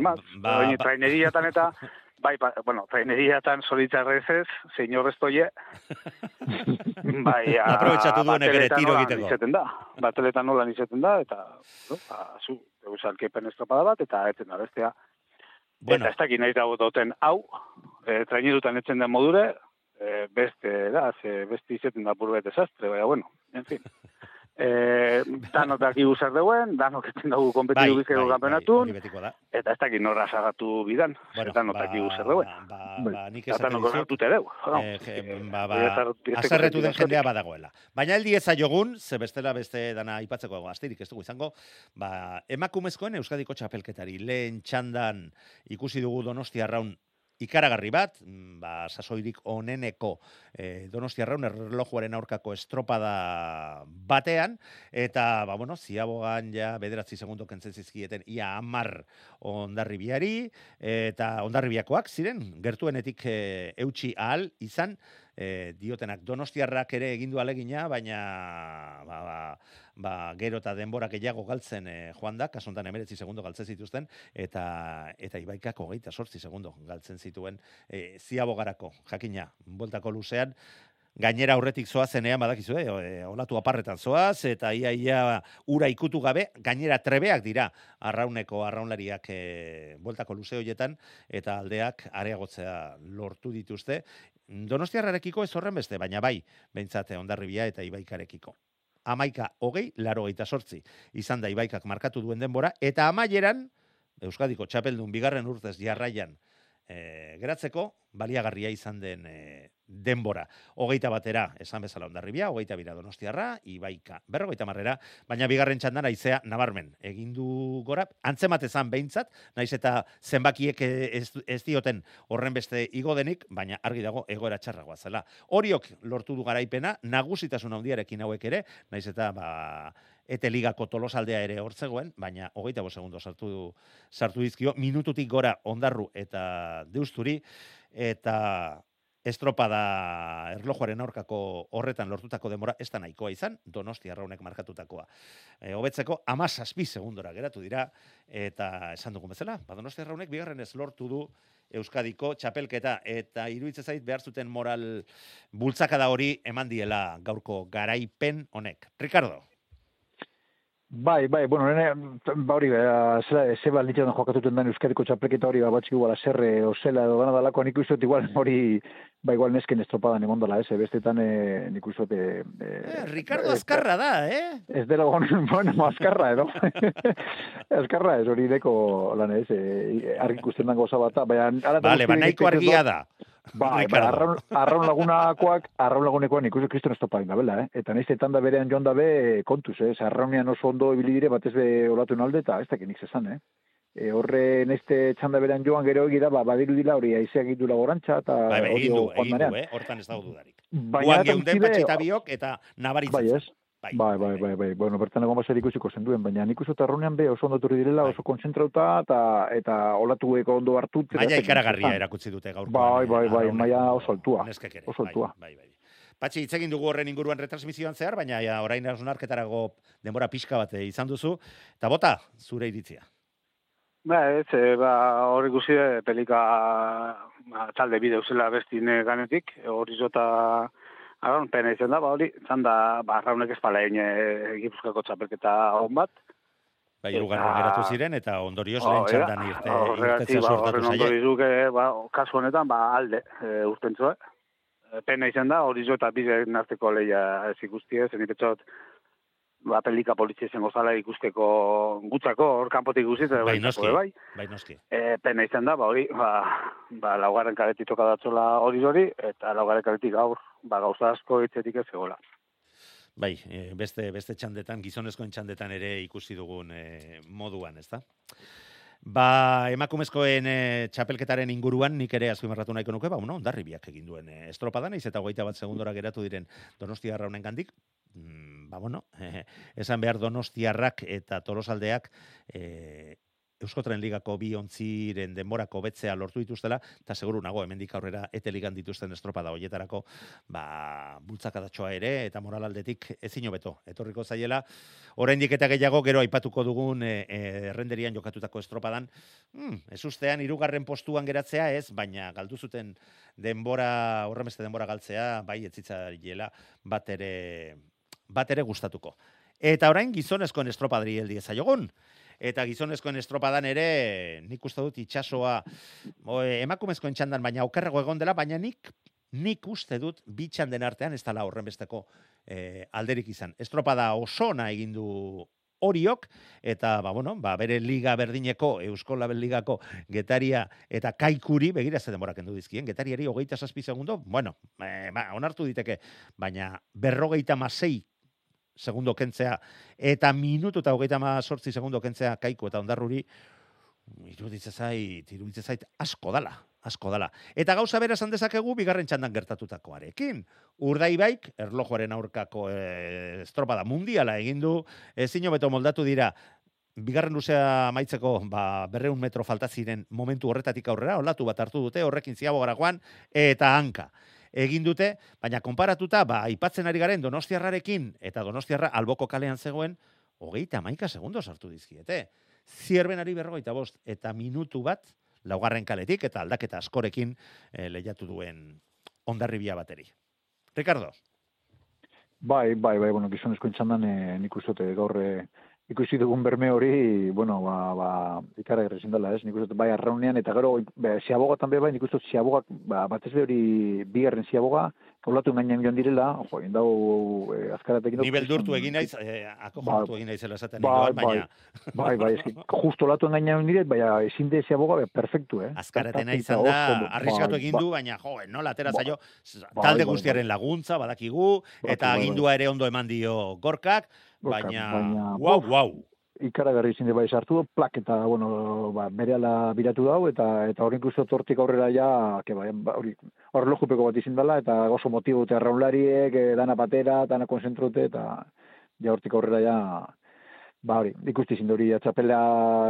Ba, ba, Oin, ba- traineriatan eta, [laughs] bai, pa, bueno, traineriatan zoritzarrez ez, señor estoie, [laughs] bai, a, Aprobetxatu duenek ere bateletan tiro egiteko. Izaten da, bateletan nolan izaten da, eta, no, ba, zu, eusarkepen estropada bat, eta etzen da bestea. Bueno, Eta ez dakit nahi dago duten hau, e, trainerutan etzen den modure, e, beste, da, ze beste izaten da burbet desastre, baina bueno, en fin. [laughs] E, danok daki zer deuen, danok etzen dugu bai, kompetitu bai, bizkaiko bai, kampenatun, betiko da. eta ez dakit norra sagatu bidan, bueno, danok daki zer deuen. Ba, Bai. ba, nik Eta esaten danok dizut, onartute deu. eh, je- ba, ba, Hori ez- azerretu den ez- jendea badagoela. Baina heldi ezaiogun, ze bestela beste dana aipatzeko astirik ez dugu izango, ba, emakumezkoen Euskadiko txapelketari lehen txandan ikusi dugu Donostia Arraun ikaragarri bat, mm, ba, sasoirik oneneko eh, Donostia Arraun erlojuaren aurkako estropada batean, eta, ba, bueno, ziabogan ja bederatzi segundo kentzen zizkieten ia amar ondarribiari, eta ondarribiakoak ziren, gertuenetik e, eutxi ahal izan, e, diotenak. Donostiarrak ere egindu alegina, baina ba, ba, ba, gero eta denbora gehiago galtzen e, joan da, kasuntan emeretzi segundo galtzen zituzten, eta eta ibaikak hogeita sortzi segundo galtzen zituen e, ziabogarako, jakina, bueltako luzean, gainera aurretik zoazenean badakizu, eh, olatu aparretan zoaz, eta ia ia ura ikutu gabe, gainera trebeak dira arrauneko arraunlariak e, bueltako luze hoietan, eta aldeak areagotzea lortu dituzte. Donostiarrarekiko ez horren beste, baina bai, behintzate ondarribia eta ibaikarekiko. Amaika, hogei, laro gaita sortzi. Izan da ibaikak markatu duen denbora, eta amaieran, Euskadiko txapeldun bigarren urtez jarraian e, geratzeko, baliagarria izan den e, denbora. Hogeita batera, esan bezala ondarribia, hogeita bira donostiarra, ibaika, berrogeita marrera, baina bigarren txandan aizea nabarmen. Egindu gora, antzemat ezan behintzat, naiz eta zenbakiek eh, ez, ez dioten horren beste igo denik, baina argi dago egoera txarragoa zela. Horiok lortu du garaipena, nagusitasun handiarekin hauek ere, naiz eta ba, ete ligako tolosaldea ere hortzegoen, baina hogeita bo segundo sartu, sartu dizkio, minututik gora ondarru eta deusturi, eta estropada erlojuaren aurkako horretan lortutako demora ez da nahikoa izan, donosti arraunek markatutakoa. E, hobetzeko, ama saspi segundora geratu dira, eta esan dugun bezala, ba, donosti arraunek bigarren ez lortu du Euskadiko txapelketa, eta iruditzen zait behar zuten moral bultzakada hori eman diela gaurko garaipen honek. Ricardo. Bai, bai, bueno, nene, ba hori, ba, zela, ze ba litxan jokatuten den Euskadiko txapelketa hori, ba, batxik igual, zerre, osela, edo gana dalako, nik uste igual, [laughs] hori, ba, igual nesken estropadan egon dela, ez, bestetan, e, nik uste, e, eh, Ricardo Azkarra da, eh? Ez dela, [laughs] bueno, azkarra, edo? [laughs] azkarra, ez hori deko, lan ez, e, argi ikusten dago zabata, baina... Vale, ba, nahiko argia da. Bai, bai, arraun, arraun lagunakoak, arraun lagunekoak nik uste kriston estopa bela, eh? Eta nahiz etan da berean joan dabe kontuz, eh? Arraunean oso ondo ibili dire, batez be olatu nalde, eta ez dakit nik zezan, eh? E, horre neste txanda berean joan gero egira, ba, badiru dila hori aizea egitu lagorantza, eta... Bai, bai, egin du, egin du, eh? Hortan ez dago dudarik. Baina, geunden patxita biok, eta nabaritzen. Bai, ez? Bai, bai, bai, bai, bai. Bueno, bertan egon baser ikusiko zen duen, baina nik uste tarrunean be oso ondo direla, bai. oso kontzentrauta, eta, eta olatueko ondo hartu. Maia ikaragarria erakutsi dute gaur. Bai, bai, bai, maia oso altua. Oso altua. Bai, bai, bai. Patxi, hitz egin dugu horren inguruan retransmisioan zehar, baina ja, orain arkeztarago denbora pixka bat izan duzu. Eta bota, zure iritzia. Ba, ez, e, ba, hori guzi pelika ba, talde bide uzela bestine ganetik, hori zota Aron, pena izan da, ba, hori, zan da, ba, raunek ez pala egin egipuzkako txapelketa hon bat. Ba, irugarren geratu ziren, eta ondorioz oh, lehen txandan irte, oh, irtetza ba, sortatu zaie. Ondorioz ba, kasu honetan, ba, alde, e, urtentzua. E, pena izan da, hori zo eta bize narteko leia ez ikustie, zen ipetxot, ba, pelika polizia zen gozala ikusteko gutzako, hor kanpotik guztiz, bai, noski, bai, bai, noski. E, pena izan da, ba, hori, ba, ba, laugarren karetik toka datzola hori hori, eta laugarren karetik gaur, ba, gauza asko hitzetik ez egola. Bai, e, beste, beste txandetan, gizonezkoen txandetan ere ikusi dugun e, moduan, ez da? Ba, emakumezkoen e, txapelketaren inguruan nik ere azpimarratu nahiko nuke, ba, no, darribiak egin duen e, estropadan, iz eta goita bat segundora geratu diren donostia raunen gandik, mm, ba, bueno, e, [laughs] esan behar donostiarrak eta tolosaldeak e, Euskotren ligako bi ontziren denborako betzea lortu dituztela, eta seguru nago, hemendik aurrera, ete ligan dituzten estropada hoietarako, ba, bultzakadatxoa ere, eta moral aldetik ezin beto. Etorriko zaiela, oraindik eta gehiago, gero aipatuko dugun e, errenderian jokatutako estropadan, hmm, ez ustean, irugarren postuan geratzea ez, baina galdu zuten denbora, horremeste denbora galtzea, bai, etzitza bat ere, bat ere gustatuko. Eta orain gizonezkoen estropadri heldi ezaiogun eta gizonezkoen estropadan ere, nik uste dut itxasoa, emakumezkoen txandan, baina okerrego egon dela, baina nik nik uste dut bitxan artean ez dala horren besteko e, alderik izan. Estropada osona egin du horiok, eta ba, bueno, ba, bere liga berdineko, Eusko Label Ligako getaria eta kaikuri, begira ze demorak endu dizkien, getariari hogeita saspi segundo, bueno, e, ba, onartu diteke, baina berrogeita masei segundo kentzea, eta minutu eta hogeita ma sortzi segundo kentzea kaiko eta ondarruri, iruditza zait, iruditza zait, asko dala, asko dala. Eta gauza bera esan dezakegu, bigarren txandan gertatutakoarekin. Urdaibaik, erlojuaren aurkako e, estropada mundiala egin du, ezin beto moldatu dira, bigarren luzea maitzeko ba, berreun metro faltaziren momentu horretatik aurrera, olatu bat hartu dute, horrekin ziago joan, eta hanka egin dute, baina konparatuta, ba, aipatzen ari garen donostiarrarekin, eta donostiarra alboko kalean zegoen, hogeita maika segundo sartu dizkiete. Zierben ari berrogeita bost, eta minutu bat, laugarren kaletik, eta aldaketa askorekin e, lehiatu duen ondarribia bateri. Ricardo? Bai, bai, bai, bueno, gizonezko intxandan e, nik ustote gaur e, ikusi dugun berme hori, bueno, ba, ba, ikara gerrezin dela, ez? Nik uste, bai, arraunean, eta gero, be, ziabogatan be, bai, nik uste, ziabogak, ba, batez hori, bigarren ziaboga, kaulatu gainean joan direla, jo, indau, e, azkaratek... Nivel durtu egin naiz, eh, ba, egin naiz, esaten ba, baina... Bai, bai, eski, justo olatu gainean joan direla, baina ezin de ziaboga, be, perfectu, eh? Azkaraten nahi izan da, arriskatu bai, egin du, ba, baina, jo, no, latera zailo, bai, talde bai, guztiaren laguntza, badakigu, eta agindua ere ondo eman dio gorkak, baina, wow, wow. Ikaragarri izin bai sartu, plak eta, bueno, ba, bereala biratu dau, eta eta horren ikustu tortik aurrera ja, ke bai, ba, hori, hor lojupeko bat izin dela, eta gozo motibo, eta raunlariek, eh, dana patera, dana konzentrute, eta ja hortik aurrera ja, Ba, hori, ikusti zin hori atxapela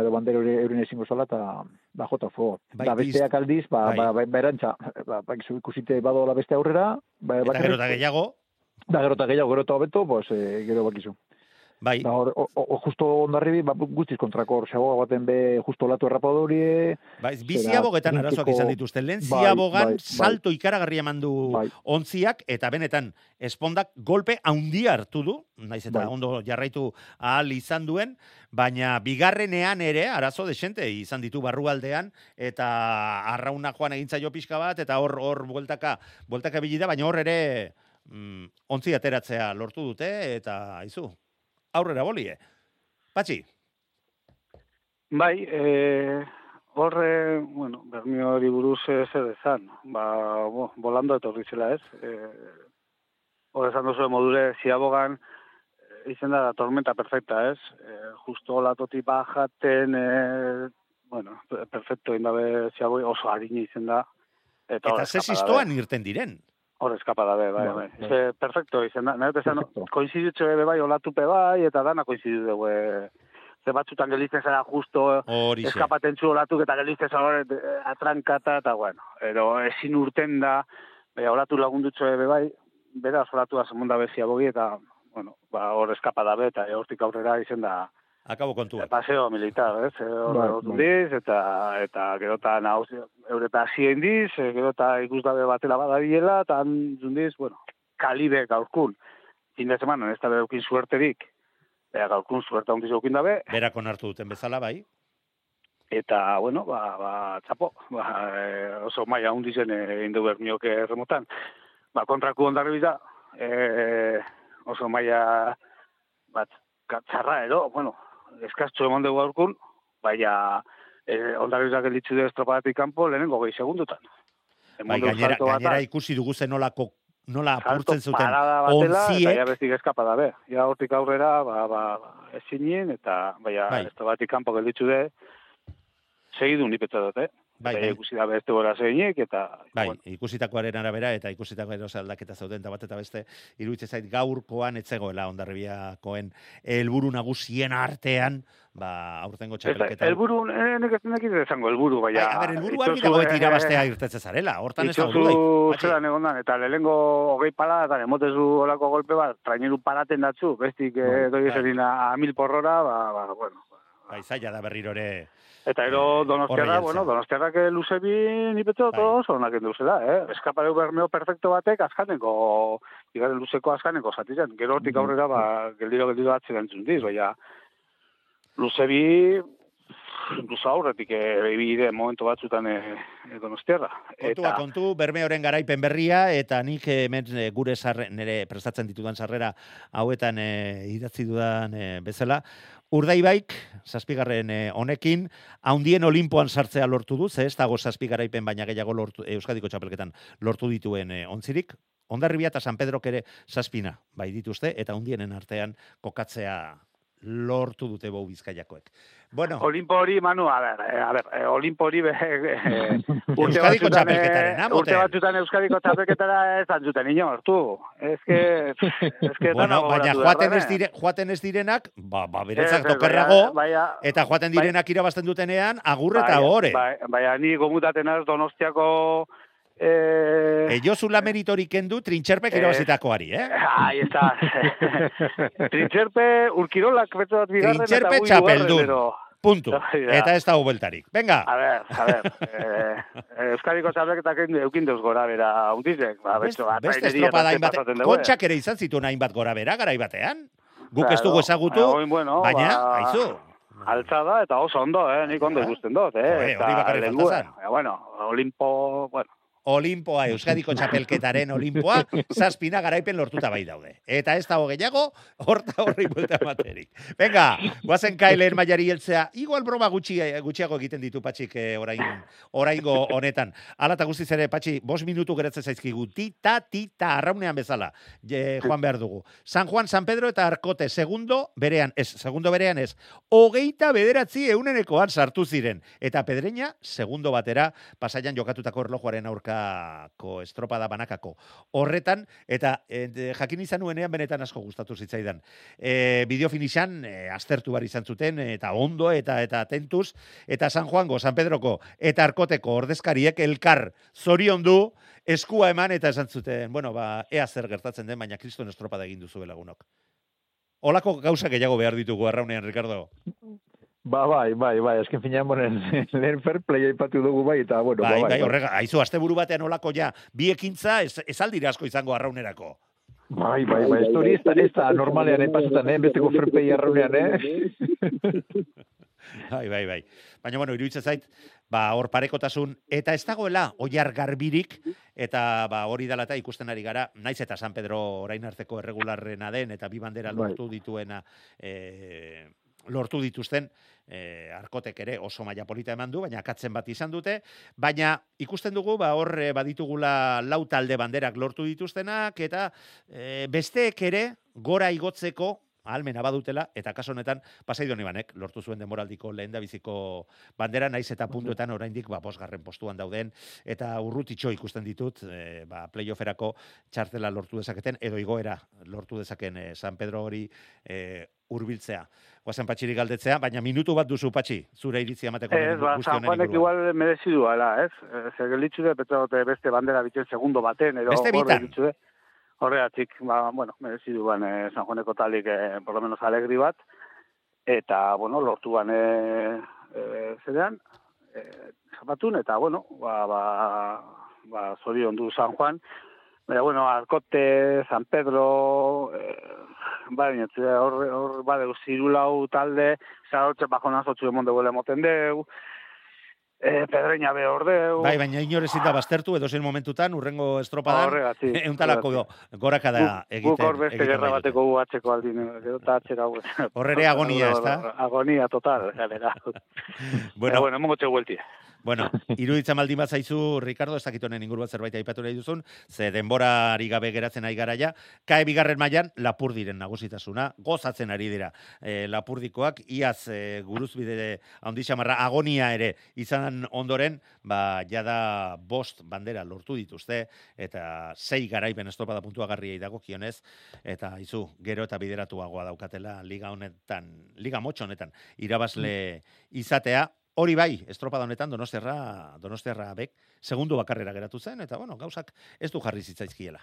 edo bandera hori euren ezingo zala, eta ba, jota fuego. Bai, da besteak aldiz, ba, bai. ba, ba, ba, erantza, ba, ba, ikusite ikusite badola beste aurrera, ba, Eta bakarrik- gero eta gehiago, Da, gero eta gehiago, gero eta hobeto, pues, eh, gero bakizu. Bai, Da, hor, o, o, justo ondarribi, ba, guztiz kontrako, hor, xagoa baten be, justo olatu errapadorie, bai, bi zera, ziabogetan arazoak izan dituzte. Lehen bai, ziabogan bai, bai. salto ikaragarria eman du bai, ontziak, eta benetan, espondak golpe handia hartu du, naiz eta Bai. ondo jarraitu ahal izan duen, baina bigarrenean ere, arazo desente izan ditu barrualdean, eta arrauna joan egintzaio pixka bat, eta hor hor bueltaka, bueltaka ibili da, baina hor ere mm, ontzi ateratzea lortu dute, eta aizu, aurrera bolie. Patxi, Bai, e, horre, bueno, bermio hori buruz eh, zer esan, ba, bo, bolando etorri zela ez, e, hor esan duzu modure, ziabogan, izen da tormenta perfecta ez, e, justo olatoti bajaten, e, bueno, pe- perfecto indabe ziaboi oso harina izen da, eta, eta ze irten diren. Hor eskapa dabe, bai, Bai, bai. bai. Ze, perfecto izen da, nahi esan, koinzidutxe be bai, olatupe bai, eta dana koinzidu dugu, e, ze batzutan gelitzen zara justo, Hori ze. eskapaten zu olatuk eta gelitzen zara eh, atrankata, eta bueno, ero ezin urten da, baina olatu lagundutxo ebe bai, bera olatu azemunda bezia bogi, eta, bueno, ba, hor eskapa dabe, eta hortik aurrera izen da, Akabo kontua. paseo militar, ez? Eh, Hor Bai, bai. diz, eta, eta gero eta nauz, eureta hasien diz, eh, gero eta ikus dabe batela badabiela, eta han zundiz, bueno, kalibe gaurkun. Fin de semana, ez da beukin suerterik, Ea, gaurkun suerta hundiz eukin dabe, Berak onartu duten bezala, bai. Eta, bueno, ba, ba txapo, ba, e, oso maia hundizen egin du bermioke erremotan. Ba, kontraku ondarri da, e, oso maia bat, txarra edo, bueno, eskaztxo emon dugu aurkun, baina e, ondarri da gelitzu du estropadatik kanpo lehenengo gehi segundutan. Bai, gainera, bata, gainera ikusi dugu zen nolako nola apurtzen zuten batela, eta ja bestik eskapa dabe. Ja hortik aurrera, ba, ba, ba ezinen, eta baina Bai. estropatik kanpo gelitzu du, segidu nipetza dut, eh? Bai, bai, ikusi da beste gora zeinik, eta... bai, bueno, ikusitakoaren arabera eta ikusitako eros aldaketa zauden eta bat eta beste iruditzen zait gaurkoan etzegoela ondarribiakoen helburu nagusien artean, ba, aurtengo txapelketa. elburu, eh, nek ez nekit esango elburu, Bai, baina... a ber, helburu argi dago beti eh, irabastea irtetze zarela, hortan ez dago dudai. zelan egondan, eta lehengo hogei palatan emotezu olako golpe bat, traineru paraten datzu, bestik eh, doi bai. eserin a, mil porrora, ba, ba, bueno. Bai, zaila da berriro ere. Eta ero heltzea. bueno, donostiarrak eh, luze bi nipetzo Bai. oso onak enduzela, eh? Eskapareu bermeo perfecto batek azkaneko, igaren luzeko azkaneko zati. Gero hortik Mhm. aurrera, ba, geldiro geldiro atzera entzun baina luze incluso aurretik eh, ibide momentu batzutan eh, eh, donostiarra. Kontua kontu, bermeoren garaipen berria, eta nik hemen gure sarre, nire prestatzen ditudan sarrera hauetan eh, idatzi dudan eh, bezala, Urdaibaik, zazpigarren honekin, haundien olimpoan sartzea lortu du, ze ez dago zazpigaraipen baina gehiago lortu, Euskadiko txapelketan lortu dituen eh, ontzirik, Ondarribia eta San Pedrok ere zazpina bai dituzte, eta hundienen artean kokatzea lortu dute bau bizkaiakoek. Bueno, Olimpo hori, Manu, a ber, eh, a ber, eh, Olimpo hori, be, [laughs] eh, [laughs] urte Euskadiko txapelketaren, urte batzutan Euskadiko txapelketara ez antzuten inor, tu. Ez que, ez que bueno, baina joaten ez, dire, joaten ez direnak, ba, ba Ez, beretzak ez, tokerrago, baina- eta joaten bai. direnak irabazten dutenean, agur eta Bai, ore. Bai, baina ni gomutaten az Donostiako eh, E, Josula meritorik kendu trintxerpek Eh, irabazitakoari, eh? Ahí está. [laughs] Trintxerpe, urkirolak beto bat bigarren eta Trintxerpe gui txapeldun. Puntu. [laughs] Da. Eta ez da bueltarik. Venga, A ver, a ver. [laughs] Eh, Euskadiko txapelketak eukin deuz gora bera haundizek. Ba, beste, betxo, bat, beste estropada eta hainbat, kontxak ere izan zituen hainbat gora bera, garai batean. Guk ez dugu ezagutu, bueno, baina, ba, aizu. Altzada eta oso ondo, eh? nik ondo Ah. ikusten dut, eh? Eta hori bakarrik falta eh, Bueno, Olimpo, bueno, Olimpoa, Euskadiko txapelketaren Olimpoa, zazpina garaipen lortuta bai daude. Eta ez dago gehiago, horta horri buelta materik. Venga, guazen kailen mailari heltzea, igual broma gutxi, gutxiago egiten ditu patxik eh, orain, oraingo honetan. Hala eta guztiz ere, patxi, bos minutu geratzen zaizkigu, tita, tita, arraunean bezala, je, joan behar dugu. San Juan, San Pedro eta Arkote, segundo berean, ez, segundo berean ez, hogeita bederatzi eunenekoan sartu ziren. Eta pedreña, segundo batera, pasaian jokatutako erlojuaren aurka banakako, estropada banakako horretan, eta e, jakin izan nuenean benetan asko gustatu zitzaidan. E, bideo finixan, e, aztertu bar izan zuten, eta ondo, eta eta tentuz, eta San Juango, San Pedroko, eta Arkoteko ordezkariek elkar zorion du, eskua eman, eta esan zuten, bueno, ba, ea zer gertatzen den, baina kriston estropada egin duzu belagunok. Olako gauza gehiago behar ditugu arraunean, Ricardo. Ba, bai, bai, bai, esken finean, bonen, [laughs] lehen fair play aipatu dugu bai, eta, bueno, bai, ba, bai, horrega, aizu, asteburu batean olako ja, bi ekintza, ez, ez aldira asko izango arraunerako. Bai, bai, bai, ez hori ez da, ez da normalean, eh, pasetan, eh, besteko fair play arraunean, eh? [laughs] Bai, bai, bai. Baina, bueno, iruditzen zait, ba, hor parekotasun, eta ez dagoela, oiar garbirik, eta ba, hori dela eta ikusten ari gara, naiz eta San Pedro orain arteko erregularrena den, eta bi bandera Bai. lortu dituena, e, lortu dituzten, e, arkotek ere oso maila polita eman du, baina akatzen bat izan dute, baina ikusten dugu, ba, hor e, baditugula lau talde banderak lortu dituztenak, eta e, besteek ere, gora igotzeko, ahalmena badutela, eta kaso honetan, pasaido banek lortu zuen demoraldiko lehen da biziko bandera, naiz eta puntuetan oraindik ba, bosgarren postuan dauden, eta urrutitxo ikusten ditut, e, ba, playofferako txartela lortu dezaketen, edo igoera lortu dezaken e, San Pedro hori e, urbiltzea. Guazen patxirik galdetzea, baina minutu bat duzu patxi, zure iritzia emateko Ez, ba, San Juanek igual merezi duela, ez? Eh, Zer gelitzu betzagote beste bandera bitzen segundo baten, edo Beste bitan. Horregatik, ba, bueno, merezi duan eh, San Juaneko talik, eh, por lo menos alegri bat, eta, bueno, lortu ban, eh, eh, zerean, eh, zapatun, eta, bueno, ba, ba, ba, zorion du San Juan, Baina, bueno, Arkote, San Pedro, eh, ba, hor, hor, ba, deu, zirulau talde, zarotxe bajo nazotxu emon deguele moten deu, eh, pedreña be hor deu. Bai, baina inorez eta baztertu, edo zein momentutan, urrengo estropadan, Horregatik, euntalako horregatik. gorakada Guk- egiten. Guk hor beste egiten gerra bateko gu atzeko aldin, gero eta atzera hau. Hor ere agonia, ezta? [laughs] Agonia total, galera. Bueno, bueno, bueno, emongo txegu huelti. Bueno, [laughs] iruditzen baldin bat zaizu, Ricardo, ez dakit honen ingur bat zerbait aipatu nahi duzun, ze denborari gabe geratzen ari gara ja, kae bigarren mailan lapurdiren nagusitasuna, gozatzen ari dira e, lapurdikoak, iaz e, guruzbide handi xamarra agonia ere izan ondoren, ba, jada bost bandera lortu dituzte, eta sei garaipen estropada puntuagarriei dagokionez, eta izu, gero eta bideratuagoa daukatela liga honetan, liga motxo honetan, irabazle izatea, Hori bai, estropada honetan Donostiarra, Donostiarra bek, segundu bakarrera geratu zen, eta bueno, gauzak ez du jarri zitzaizkiela.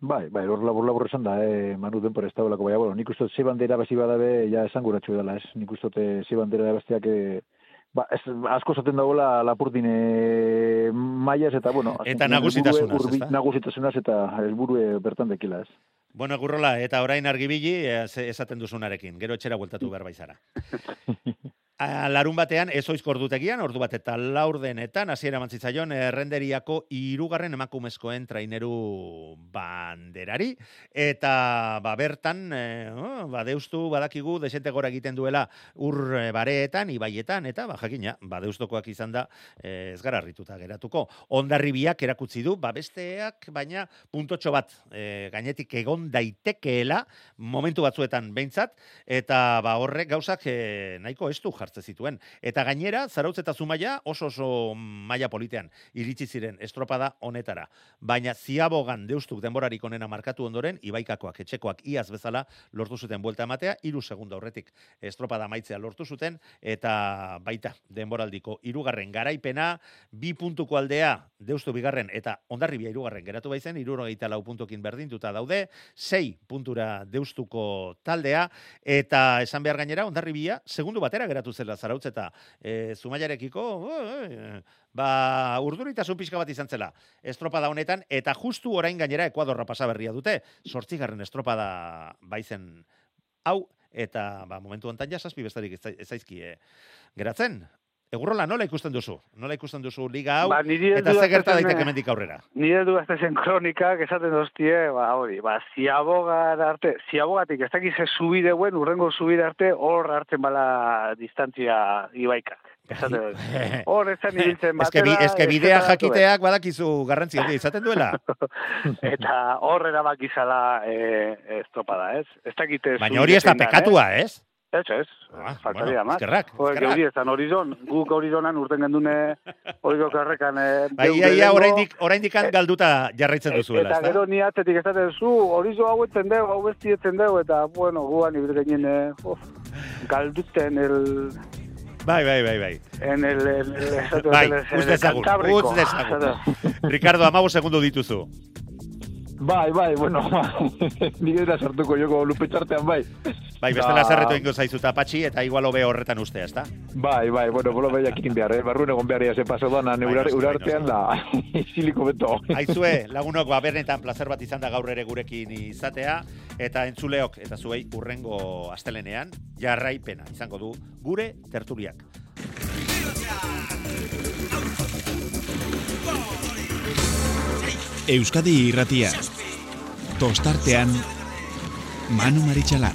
Bai, bai, hor labur labur esan da, eh, manu denpora ez daulako, baina, bueno, nik uste ze bandera basi badabe, ja esan guratxu dela, ez? Nik uste eh, ze bandera bastiak, eh, ba, ez, asko zaten dagoela lapurdin eh, maiaz, eta, bueno, [laughs] Eta nagusitasunaz, urbi- ezta? Nagusitasunaz eta helburue bertan dekila, ez? Bueno, gurrola, eta orain argibili eh, esaten duzunarekin, gero etxera bueltatu behar baizara. [laughs] Larun batean, ez ordutegian, ordu bat eta laurdenetan, hasiera mantzitzaion, errenderiako irugarren emakumezkoen traineru banderari, eta ba, bertan, eh, oh, ba, deustu badakigu, desente gora egiten duela ur eh, bareetan, ibaietan, eta ba, jakina, ba, deustokoak izan da, eh, ez gara harrituta geratuko. Ondarribiak erakutsi du, ba, besteak, baina puntotxo bat eh, gainetik egon daitekeela, momentu batzuetan behintzat, eta ba, horrek gauzak eh, nahiko estu jartze zituen. Eta gainera, zarautz eta zumaia oso oso maila politean iritsi ziren estropada honetara. Baina ziabogan deustuk denborarik onena markatu ondoren, ibaikakoak, etxekoak, iaz bezala lortu zuten buelta ematea, iru segundo horretik estropada maitzea lortu zuten, eta baita denboraldiko irugarren garaipena, bi puntuko aldea deustu bigarren eta ondarribia irugarren geratu baizen, irurogeita lau puntokin berdintuta daude, sei puntura deustuko taldea, eta esan behar gainera, ondarribia, segundu batera geratu zela zarautz eta e, zumaiarekiko, eh, ba, urduritasun pixka bat izan zela estropada honetan, eta justu orain gainera Ekuadorra pasaberria dute, sortzigarren estropada baizen hau, eta ba, momentu honetan ja zazpi bestarik ez zai- ez zaizki eh, geratzen. Egurrola, nola ikusten duzu? Nola ikusten duzu liga hau? Ba, eta ze gerta daiteke eh, mendik aurrera? Nire du zen kronikak esaten doztie, ba, hori, ba, ziabogar arte, ziabogatik ez dakiz ez zubideuen, urrengo zubide arte, hor hartzen bala distantzia ibaikak. Esaten. [laughs] Hor ez zen ibiltzen Ez que, bi, batera, que bidea jakiteak badakizu garrantzi handia izaten duela. [laughs] eta hor erabakizala e, estropada, ez? Ez dakite Baina hori ez da pekatua, ez? Eso es, Ah, faltaria bueno, más. eskerrak, Joder, eskerrak. geuri ezan horizon, guk horizonan urten gendune, horizon karrekan... Eh, Bai, ia, oraindik, oraindik galduta jarraitzen duzuela, Eta gero ni atzetik esaten zu, horizo hau etzen dugu, hau besti etzen dugu, eta, bueno, guan ibir genien, eh, of, galduten el... Bai, bai, bai, bai. En el, el, el, Bai, el- el utz dezagun, utz dezagun. [laughs] Ricardo, amago segundu dituzu. Bai, bai, bueno, [laughs] nik dira sartuko joko lupe txartean, bai. Bai, bestela Ba- zerretu ingo zaizuta patxi, eta igual hobe horretan ustea, ezta? Bai, bai, bueno, bolo behiak ikin behar, eh? Barruen egon behar ze paso dana, Bai, urar, bai, urartean da, [laughs] isiliko beto. Aizue, lagunok, ba, benetan plazer bat izan da gaur ere gurekin izatea, eta entzuleok, eta zuei urrengo astelenean, jarraipena izango du gure tertuliak. Euskadi irratia. Tostartean Manu Maritxalar.